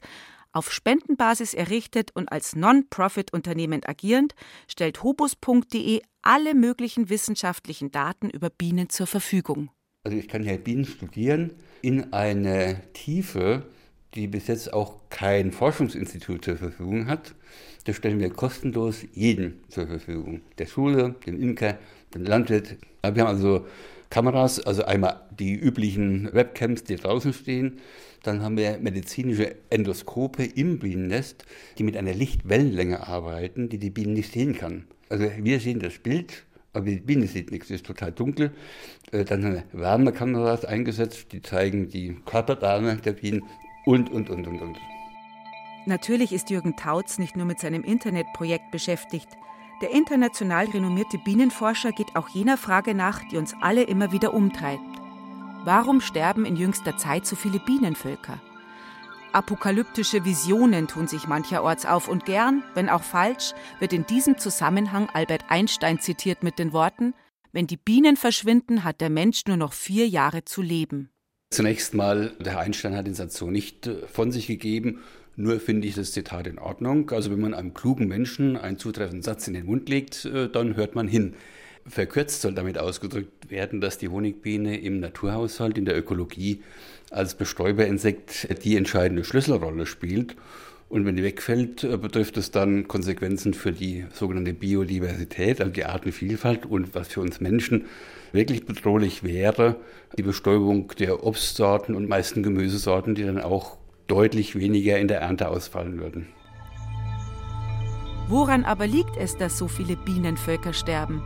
Auf Spendenbasis errichtet und als Non-Profit-Unternehmen agierend, stellt hobus.de alle möglichen wissenschaftlichen Daten über Bienen zur Verfügung. Also ich kann ja Bienen studieren in eine Tiefe, die bis jetzt auch kein Forschungsinstitut zur Verfügung hat. Das stellen wir kostenlos jedem zur Verfügung. Der Schule, dem Imker, dem Landwirt. Wir haben also Kameras, also einmal die üblichen Webcams, die draußen stehen. Dann haben wir medizinische Endoskope im Bienennest, die mit einer Lichtwellenlänge arbeiten, die die Bienen nicht sehen kann. Also wir sehen das Bild, aber die Biene sieht nichts, es ist total dunkel. Äh, dann haben wir Wärmekameras eingesetzt, die zeigen die Körperdame der Bienen und, und, und, und, und. Natürlich ist Jürgen Tautz nicht nur mit seinem Internetprojekt beschäftigt. Der international renommierte Bienenforscher geht auch jener Frage nach, die uns alle immer wieder umtreibt. Warum sterben in jüngster Zeit so viele Bienenvölker? Apokalyptische Visionen tun sich mancherorts auf und gern, wenn auch falsch, wird in diesem Zusammenhang Albert Einstein zitiert mit den Worten: Wenn die Bienen verschwinden, hat der Mensch nur noch vier Jahre zu leben. Zunächst mal, der Einstein hat den Satz so nicht äh, von sich gegeben. Nur finde ich das Zitat in Ordnung. Also wenn man einem klugen Menschen einen zutreffenden Satz in den Mund legt, äh, dann hört man hin. Verkürzt soll damit ausgedrückt werden, dass die Honigbiene im Naturhaushalt, in der Ökologie als Bestäuberinsekt die entscheidende Schlüsselrolle spielt. Und wenn die wegfällt, äh, betrifft es dann Konsequenzen für die sogenannte Biodiversität, also die Artenvielfalt und was für uns Menschen wirklich bedrohlich wäre, die Bestäubung der Obstsorten und meisten Gemüsesorten, die dann auch deutlich weniger in der Ernte ausfallen würden. Woran aber liegt es, dass so viele Bienenvölker sterben?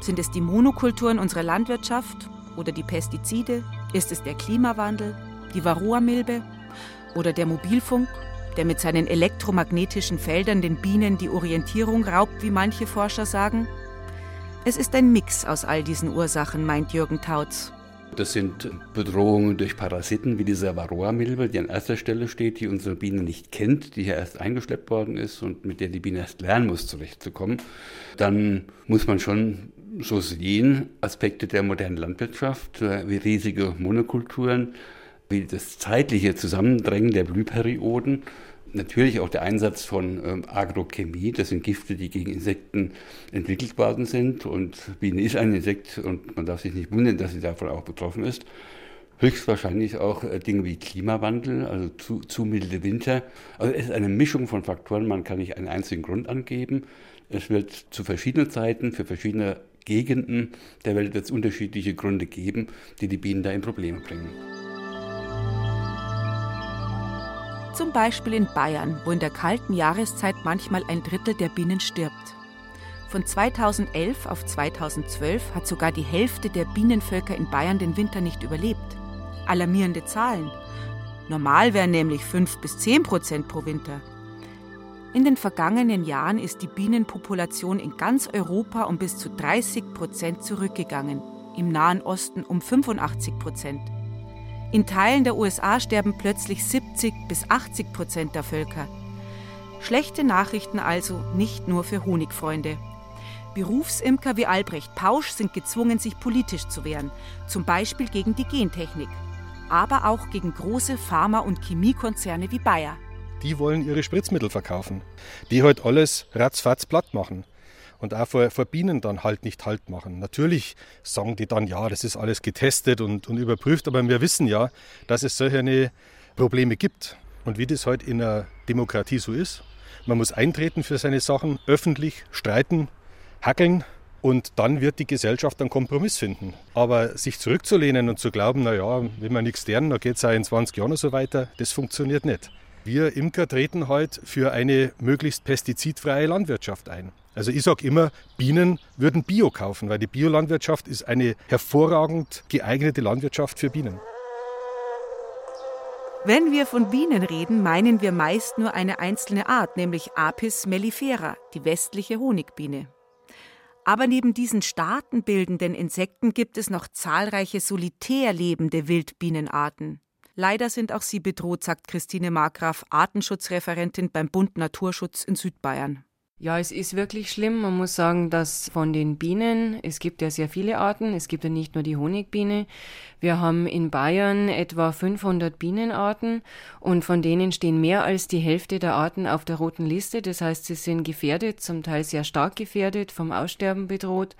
Sind es die Monokulturen unserer Landwirtschaft oder die Pestizide? Ist es der Klimawandel, die Varroa-Milbe oder der Mobilfunk, der mit seinen elektromagnetischen Feldern den Bienen die Orientierung raubt, wie manche Forscher sagen? Es ist ein Mix aus all diesen Ursachen, meint Jürgen Tautz. Das sind Bedrohungen durch Parasiten wie diese Varroa-Milbe, die an erster Stelle steht, die unsere Biene nicht kennt, die hier erst eingeschleppt worden ist und mit der die Biene erst lernen muss, zurechtzukommen. Dann muss man schon so sehen, Aspekte der modernen Landwirtschaft, wie riesige Monokulturen, wie das zeitliche Zusammendrängen der Blühperioden natürlich auch der Einsatz von ähm, Agrochemie. Das sind Gifte, die gegen Insekten entwickelt worden sind. Und Biene ist ein Insekt und man darf sich nicht wundern, dass sie davon auch betroffen ist. Höchstwahrscheinlich auch äh, Dinge wie Klimawandel, also zu, zu milde Winter. Also es ist eine Mischung von Faktoren. Man kann nicht einen einzigen Grund angeben. Es wird zu verschiedenen Zeiten für verschiedene Gegenden der Welt jetzt unterschiedliche Gründe geben, die die Bienen da in Probleme bringen. Zum Beispiel in Bayern, wo in der kalten Jahreszeit manchmal ein Drittel der Bienen stirbt. Von 2011 auf 2012 hat sogar die Hälfte der Bienenvölker in Bayern den Winter nicht überlebt. Alarmierende Zahlen. Normal wären nämlich 5 bis 10 Prozent pro Winter. In den vergangenen Jahren ist die Bienenpopulation in ganz Europa um bis zu 30 Prozent zurückgegangen, im Nahen Osten um 85 Prozent. In Teilen der USA sterben plötzlich 70 bis 80 Prozent der Völker. Schlechte Nachrichten also nicht nur für Honigfreunde. Berufsimker wie Albrecht Pausch sind gezwungen, sich politisch zu wehren, zum Beispiel gegen die Gentechnik, aber auch gegen große Pharma- und Chemiekonzerne wie Bayer. Die wollen ihre Spritzmittel verkaufen, die heute alles ratzfatz platt machen und auch vor, vor Bienen dann halt nicht Halt machen. Natürlich sagen die dann, ja, das ist alles getestet und, und überprüft, aber wir wissen ja, dass es solche Probleme gibt. Und wie das heute in einer Demokratie so ist, man muss eintreten für seine Sachen, öffentlich streiten, hackeln und dann wird die Gesellschaft einen Kompromiss finden. Aber sich zurückzulehnen und zu glauben, naja, wenn wir nichts lernen, dann geht es auch in 20 Jahren so weiter, das funktioniert nicht. Wir Imker treten heute für eine möglichst pestizidfreie Landwirtschaft ein. Also ich sage immer, Bienen würden Bio kaufen, weil die Biolandwirtschaft ist eine hervorragend geeignete Landwirtschaft für Bienen. Wenn wir von Bienen reden, meinen wir meist nur eine einzelne Art, nämlich Apis mellifera, die westliche Honigbiene. Aber neben diesen staatenbildenden Insekten gibt es noch zahlreiche solitär lebende Wildbienenarten. Leider sind auch sie bedroht, sagt Christine Markgraf, Artenschutzreferentin beim Bund Naturschutz in Südbayern. Ja, es ist wirklich schlimm. Man muss sagen, dass von den Bienen, es gibt ja sehr viele Arten, es gibt ja nicht nur die Honigbiene. Wir haben in Bayern etwa 500 Bienenarten und von denen stehen mehr als die Hälfte der Arten auf der roten Liste. Das heißt, sie sind gefährdet, zum Teil sehr stark gefährdet, vom Aussterben bedroht.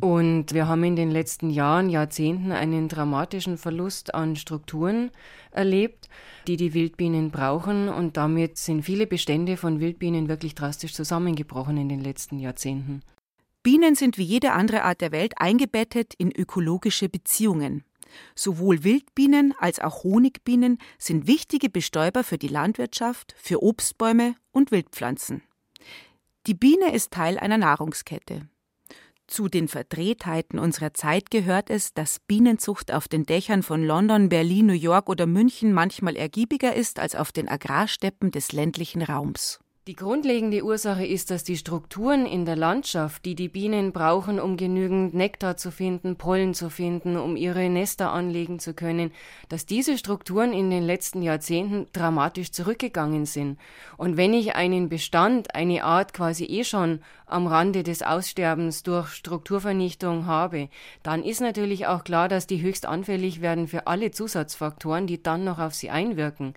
Und wir haben in den letzten Jahren, Jahrzehnten einen dramatischen Verlust an Strukturen erlebt die die Wildbienen brauchen. Und damit sind viele Bestände von Wildbienen wirklich drastisch zusammengebrochen in den letzten Jahrzehnten. Bienen sind wie jede andere Art der Welt eingebettet in ökologische Beziehungen. Sowohl Wildbienen als auch Honigbienen sind wichtige Bestäuber für die Landwirtschaft, für Obstbäume und Wildpflanzen. Die Biene ist Teil einer Nahrungskette. Zu den Verdrehtheiten unserer Zeit gehört es, dass Bienenzucht auf den Dächern von London, Berlin, New York oder München manchmal ergiebiger ist als auf den Agrarsteppen des ländlichen Raums. Die grundlegende Ursache ist, dass die Strukturen in der Landschaft, die die Bienen brauchen, um genügend Nektar zu finden, Pollen zu finden, um ihre Nester anlegen zu können, dass diese Strukturen in den letzten Jahrzehnten dramatisch zurückgegangen sind. Und wenn ich einen Bestand, eine Art quasi eh schon am Rande des Aussterbens durch Strukturvernichtung habe, dann ist natürlich auch klar, dass die höchst anfällig werden für alle Zusatzfaktoren, die dann noch auf sie einwirken.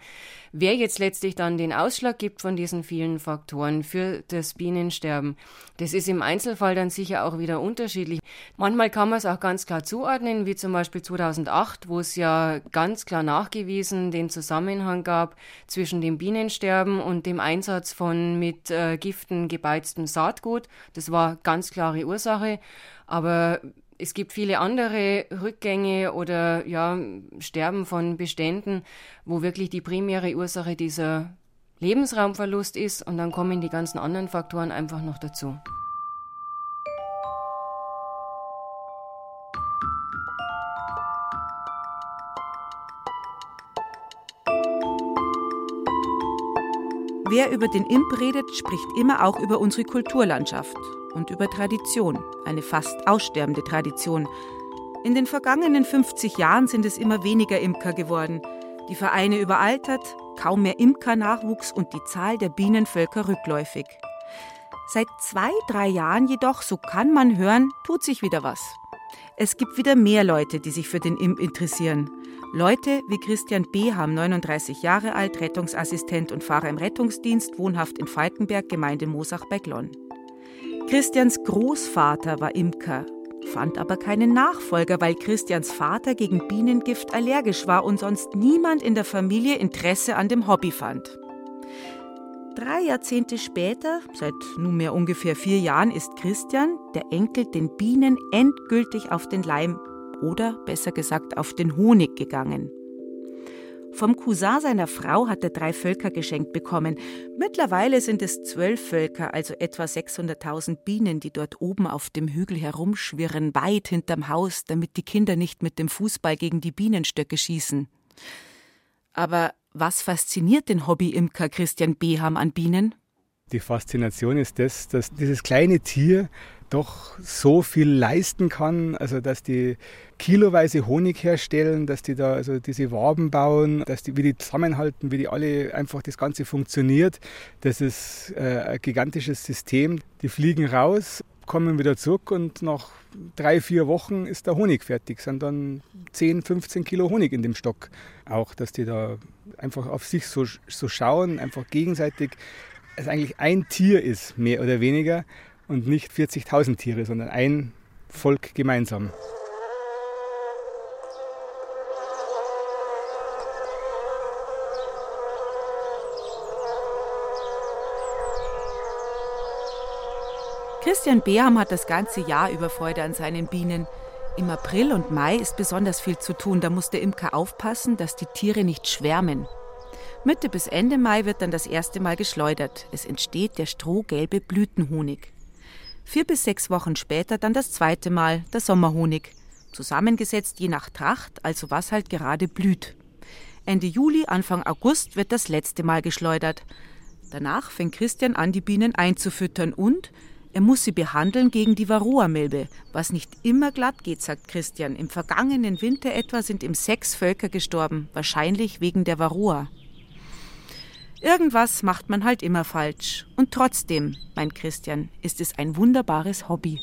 Wer jetzt letztlich dann den Ausschlag gibt von diesen vielen Faktoren für das Bienensterben, das ist im Einzelfall dann sicher auch wieder unterschiedlich. Manchmal kann man es auch ganz klar zuordnen, wie zum Beispiel 2008, wo es ja ganz klar nachgewiesen den Zusammenhang gab zwischen dem Bienensterben und dem Einsatz von mit äh, Giften gebeiztem Saatgut. Das war ganz klare Ursache. Aber es gibt viele andere Rückgänge oder ja, Sterben von Beständen, wo wirklich die primäre Ursache dieser Lebensraumverlust ist und dann kommen die ganzen anderen Faktoren einfach noch dazu. Wer über den Imp redet, spricht immer auch über unsere Kulturlandschaft und über Tradition, eine fast aussterbende Tradition. In den vergangenen 50 Jahren sind es immer weniger Imker geworden, die Vereine überaltert, kaum mehr Imkernachwuchs und die Zahl der Bienenvölker rückläufig. Seit zwei, drei Jahren jedoch, so kann man hören, tut sich wieder was. Es gibt wieder mehr Leute, die sich für den Imp interessieren. Leute wie Christian Beham, 39 Jahre alt, Rettungsassistent und Fahrer im Rettungsdienst, wohnhaft in Falkenberg, Gemeinde Mosach bei Glonn. Christians Großvater war Imker, fand aber keinen Nachfolger, weil Christians Vater gegen Bienengift allergisch war und sonst niemand in der Familie Interesse an dem Hobby fand. Drei Jahrzehnte später, seit nunmehr ungefähr vier Jahren, ist Christian, der Enkel, den Bienen endgültig auf den Leim oder besser gesagt auf den Honig gegangen. Vom Cousin seiner Frau hat er drei Völker geschenkt bekommen. Mittlerweile sind es zwölf Völker, also etwa 600.000 Bienen, die dort oben auf dem Hügel herumschwirren, weit hinterm Haus, damit die Kinder nicht mit dem Fußball gegen die Bienenstöcke schießen. Aber was fasziniert den Hobby-Imker Christian Beham an Bienen? Die Faszination ist das, dass dieses kleine Tier doch so viel leisten kann, also dass die kiloweise Honig herstellen, dass die da also diese Waben bauen, dass die, wie die zusammenhalten, wie die alle einfach das Ganze funktioniert. Das ist äh, ein gigantisches System. Die fliegen raus, kommen wieder zurück und nach drei, vier Wochen ist der Honig fertig. Sind dann 10, 15 Kilo Honig in dem Stock. Auch, dass die da einfach auf sich so, so schauen, einfach gegenseitig, es eigentlich ein Tier ist, mehr oder weniger und nicht 40.000 Tiere, sondern ein Volk gemeinsam. Christian Beham hat das ganze Jahr über Freude an seinen Bienen. Im April und Mai ist besonders viel zu tun. Da muss der Imker aufpassen, dass die Tiere nicht schwärmen. Mitte bis Ende Mai wird dann das erste Mal geschleudert. Es entsteht der strohgelbe Blütenhonig. Vier bis sechs Wochen später dann das zweite Mal, der Sommerhonig. Zusammengesetzt je nach Tracht, also was halt gerade blüht. Ende Juli, Anfang August wird das letzte Mal geschleudert. Danach fängt Christian an, die Bienen einzufüttern und er muss sie behandeln gegen die Varroa-Milbe, was nicht immer glatt geht, sagt Christian. Im vergangenen Winter etwa sind ihm sechs Völker gestorben, wahrscheinlich wegen der Varroa. Irgendwas macht man halt immer falsch. Und trotzdem, meint Christian, ist es ein wunderbares Hobby.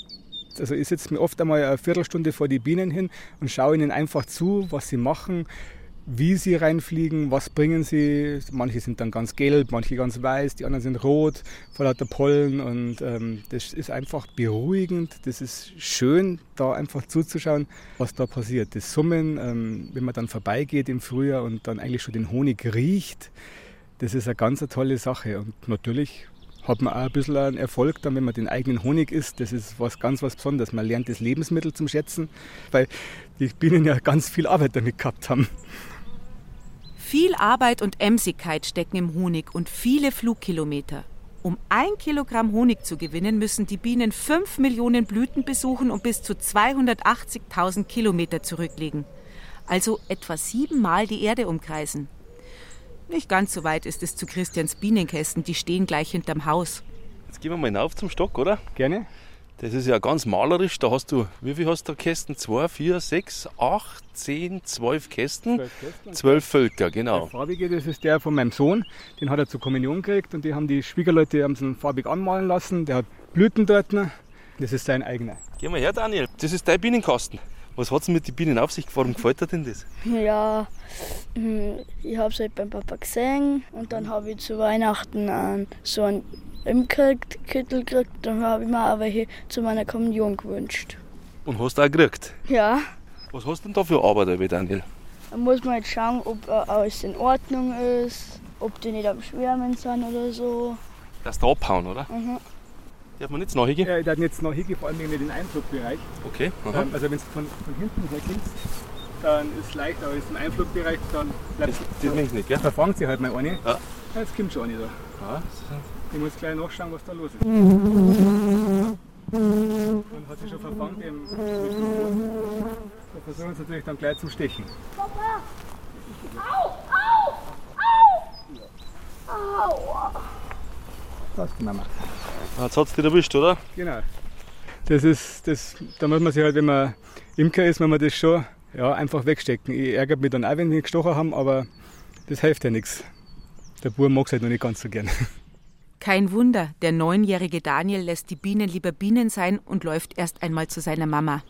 Also ich setze mir oft einmal eine Viertelstunde vor die Bienen hin und schaue ihnen einfach zu, was sie machen, wie sie reinfliegen, was bringen sie. Manche sind dann ganz gelb, manche ganz weiß, die anderen sind rot, voll lauter Pollen. Und ähm, das ist einfach beruhigend, das ist schön, da einfach zuzuschauen, was da passiert. Das Summen, ähm, wenn man dann vorbeigeht im Frühjahr und dann eigentlich schon den Honig riecht, das ist eine ganz tolle Sache. Und natürlich hat man auch ein bisschen einen Erfolg dann, wenn man den eigenen Honig isst. Das ist was ganz was Besonderes. Man lernt das Lebensmittel zum Schätzen, weil die Bienen ja ganz viel Arbeit damit gehabt haben. Viel Arbeit und Emsigkeit stecken im Honig und viele Flugkilometer. Um ein Kilogramm Honig zu gewinnen, müssen die Bienen fünf Millionen Blüten besuchen und bis zu 280.000 Kilometer zurücklegen. Also etwa siebenmal die Erde umkreisen. Nicht ganz so weit ist es zu Christians Bienenkästen, die stehen gleich hinterm Haus. Jetzt gehen wir mal hinauf zum Stock, oder? Gerne. Das ist ja ganz malerisch. Da hast du, wie viel hast du Kästen? Zwei, vier, sechs, acht, zehn, zwölf Kästen. Zwölf, Kästen. zwölf Völker, genau. Der farbige, das ist der von meinem Sohn. Den hat er zur Kommunion gekriegt und die haben die Schwiegerleute haben ihn farbig anmalen lassen. Der hat Blüten dort. Das ist sein eigener. Geh mal her, Daniel. Das ist dein Bienenkasten. Was hat es mit den Bienen auf sich? Warum gefällt dir denn das? Ja, hm, ich habe es halt beim Papa gesehen und dann habe ich zu Weihnachten so einen Imkerkittel gekriegt. Dann habe ich mir auch welche zu meiner Kommunion gewünscht. Und hast du auch gekriegt? Ja. Was hast du denn da für Arbeit, Daniel? Da muss man jetzt schauen, ob alles in Ordnung ist, ob die nicht am Schwärmen sind oder so. Dass die abhauen, oder? Mhm. Darf man jetzt nachhingehen? Ja, ich darf jetzt nachhingehen, vor allem wegen den Einflugbereich. Okay. Ähm, also wenn du von, von hinten her kommst, dann ist es leicht, aber ist im Einflugbereich, dann bleibt das, das so, nicht, gell? Verfangt sie halt mal eine. Ja. Jetzt kommt schon eine da. Ja. Ich muss gleich nachschauen, was da los ist. Und hat sich schon verfangen im. Da versuchen sie natürlich dann gleich zum Stechen. Papa! Au! Au! Au! Aua! Das ist die Mama. Jetzt hat es dich erwischt, oder? Genau. Das ist, das, da muss man sich halt, wenn man Imker ist, muss man das schon ja, einfach wegstecken. Ich ärgere mich dann auch, wenn die gestochen haben, aber das hilft ja nichts. Der Bub mag es halt noch nicht ganz so gern. Kein Wunder, der neunjährige Daniel lässt die Bienen lieber Bienen sein und läuft erst einmal zu seiner Mama.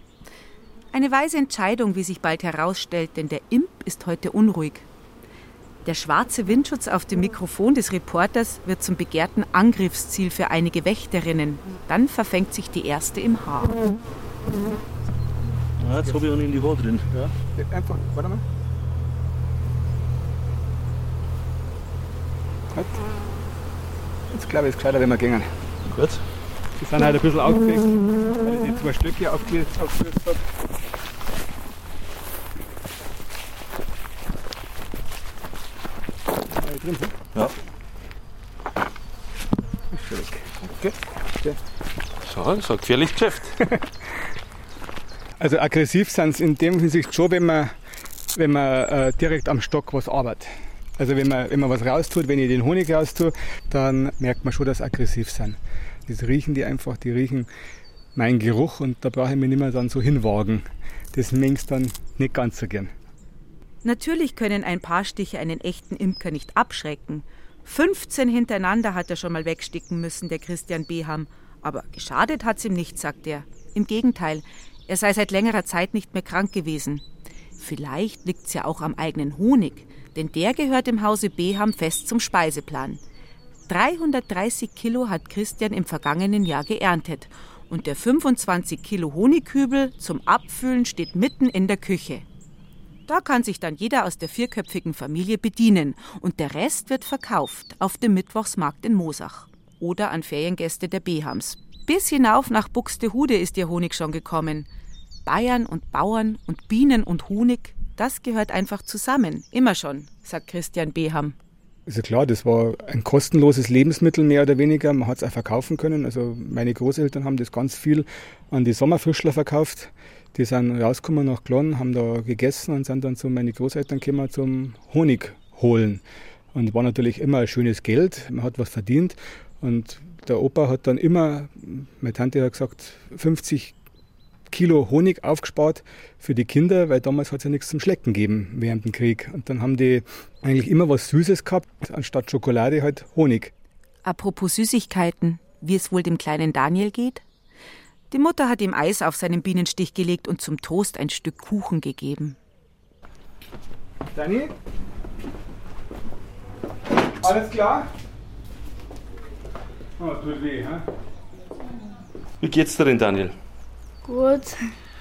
Eine weise Entscheidung, wie sich bald herausstellt, denn der Imp ist heute unruhig. Der schwarze Windschutz auf dem Mikrofon des Reporters wird zum begehrten Angriffsziel für einige Wächterinnen. Dann verfängt sich die erste im Haar. Ja, jetzt habe ich einen in die Haar drin. Ja, einfach, warte mal. Halt. Jetzt glaube ich, ist gescheiter, wenn wir gehen. Gut. Die sind halt ein bisschen aufgeregt, weil ich die zwei Stücke aufgelöst habe. Drin sind? Ja. Okay. okay. So, ist ein gefährliches Geschäft. also aggressiv sind sie in dem Hinsicht schon, wenn man, wenn man äh, direkt am Stock was arbeitet. Also wenn man, wenn man was raustut, wenn ich den Honig raustue, dann merkt man schon, dass sie aggressiv sind. Das riechen die einfach, die riechen meinen Geruch und da brauche ich mich nicht mehr dann so hinwagen. Das mengst dann nicht ganz so gern. Natürlich können ein paar Stiche einen echten Imker nicht abschrecken. 15 hintereinander hat er schon mal wegsticken müssen, der Christian Beham. Aber geschadet hat's ihm nicht, sagt er. Im Gegenteil, er sei seit längerer Zeit nicht mehr krank gewesen. Vielleicht liegt's ja auch am eigenen Honig, denn der gehört im Hause Beham fest zum Speiseplan. 330 Kilo hat Christian im vergangenen Jahr geerntet und der 25 Kilo Honigkübel zum Abfüllen steht mitten in der Küche. Da kann sich dann jeder aus der vierköpfigen Familie bedienen und der Rest wird verkauft auf dem Mittwochsmarkt in Mosach oder an Feriengäste der Behams. Bis hinauf nach Buxtehude ist ihr Honig schon gekommen. Bayern und Bauern und Bienen und Honig, das gehört einfach zusammen, immer schon, sagt Christian Beham. Also klar, das war ein kostenloses Lebensmittel mehr oder weniger. Man hat es auch verkaufen können. Also meine Großeltern haben das ganz viel an die Sommerfrischler verkauft. Die sind rausgekommen nach Glonn, haben da gegessen und sind dann zu meinen Großeltern gekommen zum Honig holen. Und war natürlich immer ein schönes Geld, man hat was verdient. Und der Opa hat dann immer, meine Tante hat gesagt, 50 Kilo Honig aufgespart für die Kinder, weil damals hat es ja nichts zum Schlecken gegeben während dem Krieg. Und dann haben die eigentlich immer was Süßes gehabt, anstatt Schokolade halt Honig. Apropos Süßigkeiten, wie es wohl dem kleinen Daniel geht? Die Mutter hat ihm Eis auf seinen Bienenstich gelegt und zum Toast ein Stück Kuchen gegeben. Dani? Alles klar? Oh, tut weh, hä? Wie geht's dir denn, Daniel? Gut.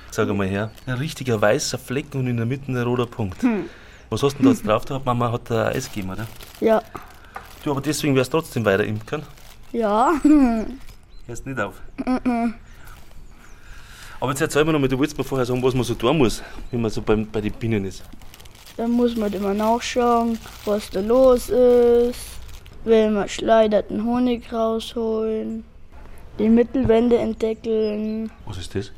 Sag mal her. Ein richtiger weißer Fleck und in der Mitte ein roter Punkt. Hm. Was hast du denn da jetzt drauf? Mama hat da Eis gegeben, oder? Ja. Du, aber deswegen wärst du trotzdem weiter imkern? Ja. Hörst nicht auf? Mhm. Aber jetzt erzähl mir noch mal, du wolltest mir vorher sagen, was man so tun muss, wenn man so beim, bei den Bienen ist. Dann muss man immer nachschauen, was da los ist, wenn man schleiderten Honig rausholen, die Mittelwände entdeckeln. Was ist das?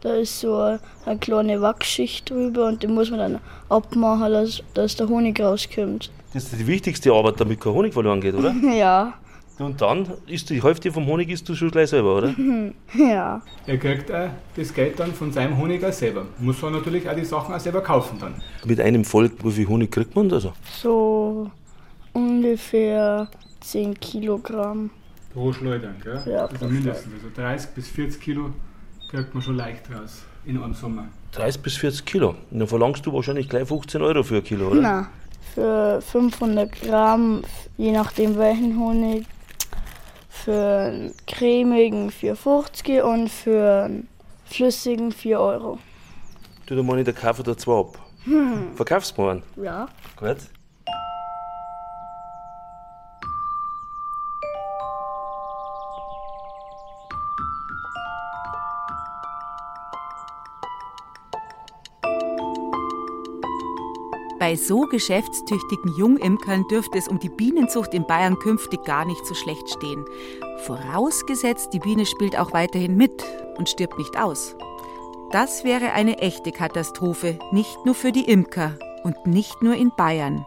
Da ist so eine kleine Wachsschicht drüber und die muss man dann abmachen, dass, dass der Honig rauskommt. Das ist die wichtigste Arbeit, damit kein Honig verloren geht, oder? ja. Und dann isst du die Hälfte vom Honig isst du schon gleich selber, oder? ja. Er kriegt auch das Geld dann von seinem Honig auch selber. Muss er natürlich auch die Sachen auch selber kaufen dann. Mit einem Volk, wie viel Honig kriegt man da so? So ungefähr 10 Kilogramm. Pro Schleudern, gell? Ja, also mindestens. Also 30 bis 40 Kilo kriegt man schon leicht raus in einem Sommer. 30 bis 40 Kilo? Und dann verlangst du wahrscheinlich gleich 15 Euro für ein Kilo, oder? Nein, für 500 Gramm, je nachdem welchen Honig, für einen cremigen 4,50 und für einen flüssigen 4 Euro. Du, da meine ich, der kaufe da zwei ab. Hm. Verkaufst du einen? Ja. Gut. Bei so geschäftstüchtigen Jungimkern dürfte es um die Bienenzucht in Bayern künftig gar nicht so schlecht stehen. Vorausgesetzt, die Biene spielt auch weiterhin mit und stirbt nicht aus. Das wäre eine echte Katastrophe, nicht nur für die Imker und nicht nur in Bayern.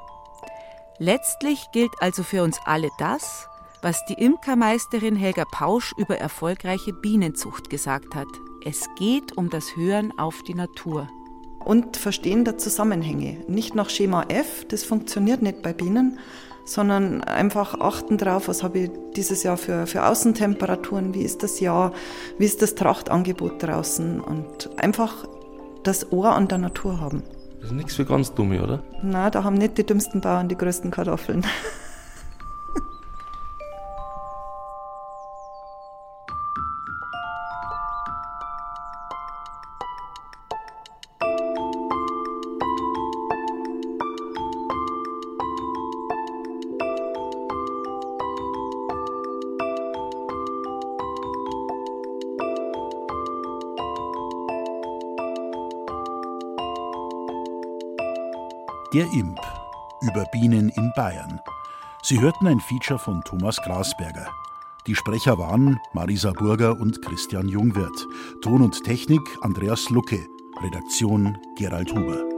Letztlich gilt also für uns alle das, was die Imkermeisterin Helga Pausch über erfolgreiche Bienenzucht gesagt hat. Es geht um das Hören auf die Natur und Verstehen der Zusammenhänge. Nicht nach Schema F, das funktioniert nicht bei Bienen, sondern einfach achten darauf, was habe ich dieses Jahr für, für Außentemperaturen, wie ist das Jahr, wie ist das Trachtangebot draußen und einfach das Ohr an der Natur haben. Das ist nichts für ganz Dumme, oder? Na, da haben nicht die dümmsten Bauern die größten Kartoffeln. Der Imp über Bienen in Bayern. Sie hörten ein Feature von Thomas Grasberger. Die Sprecher waren Marisa Burger und Christian Jungwirth. Ton und Technik Andreas Lucke. Redaktion Gerald Huber.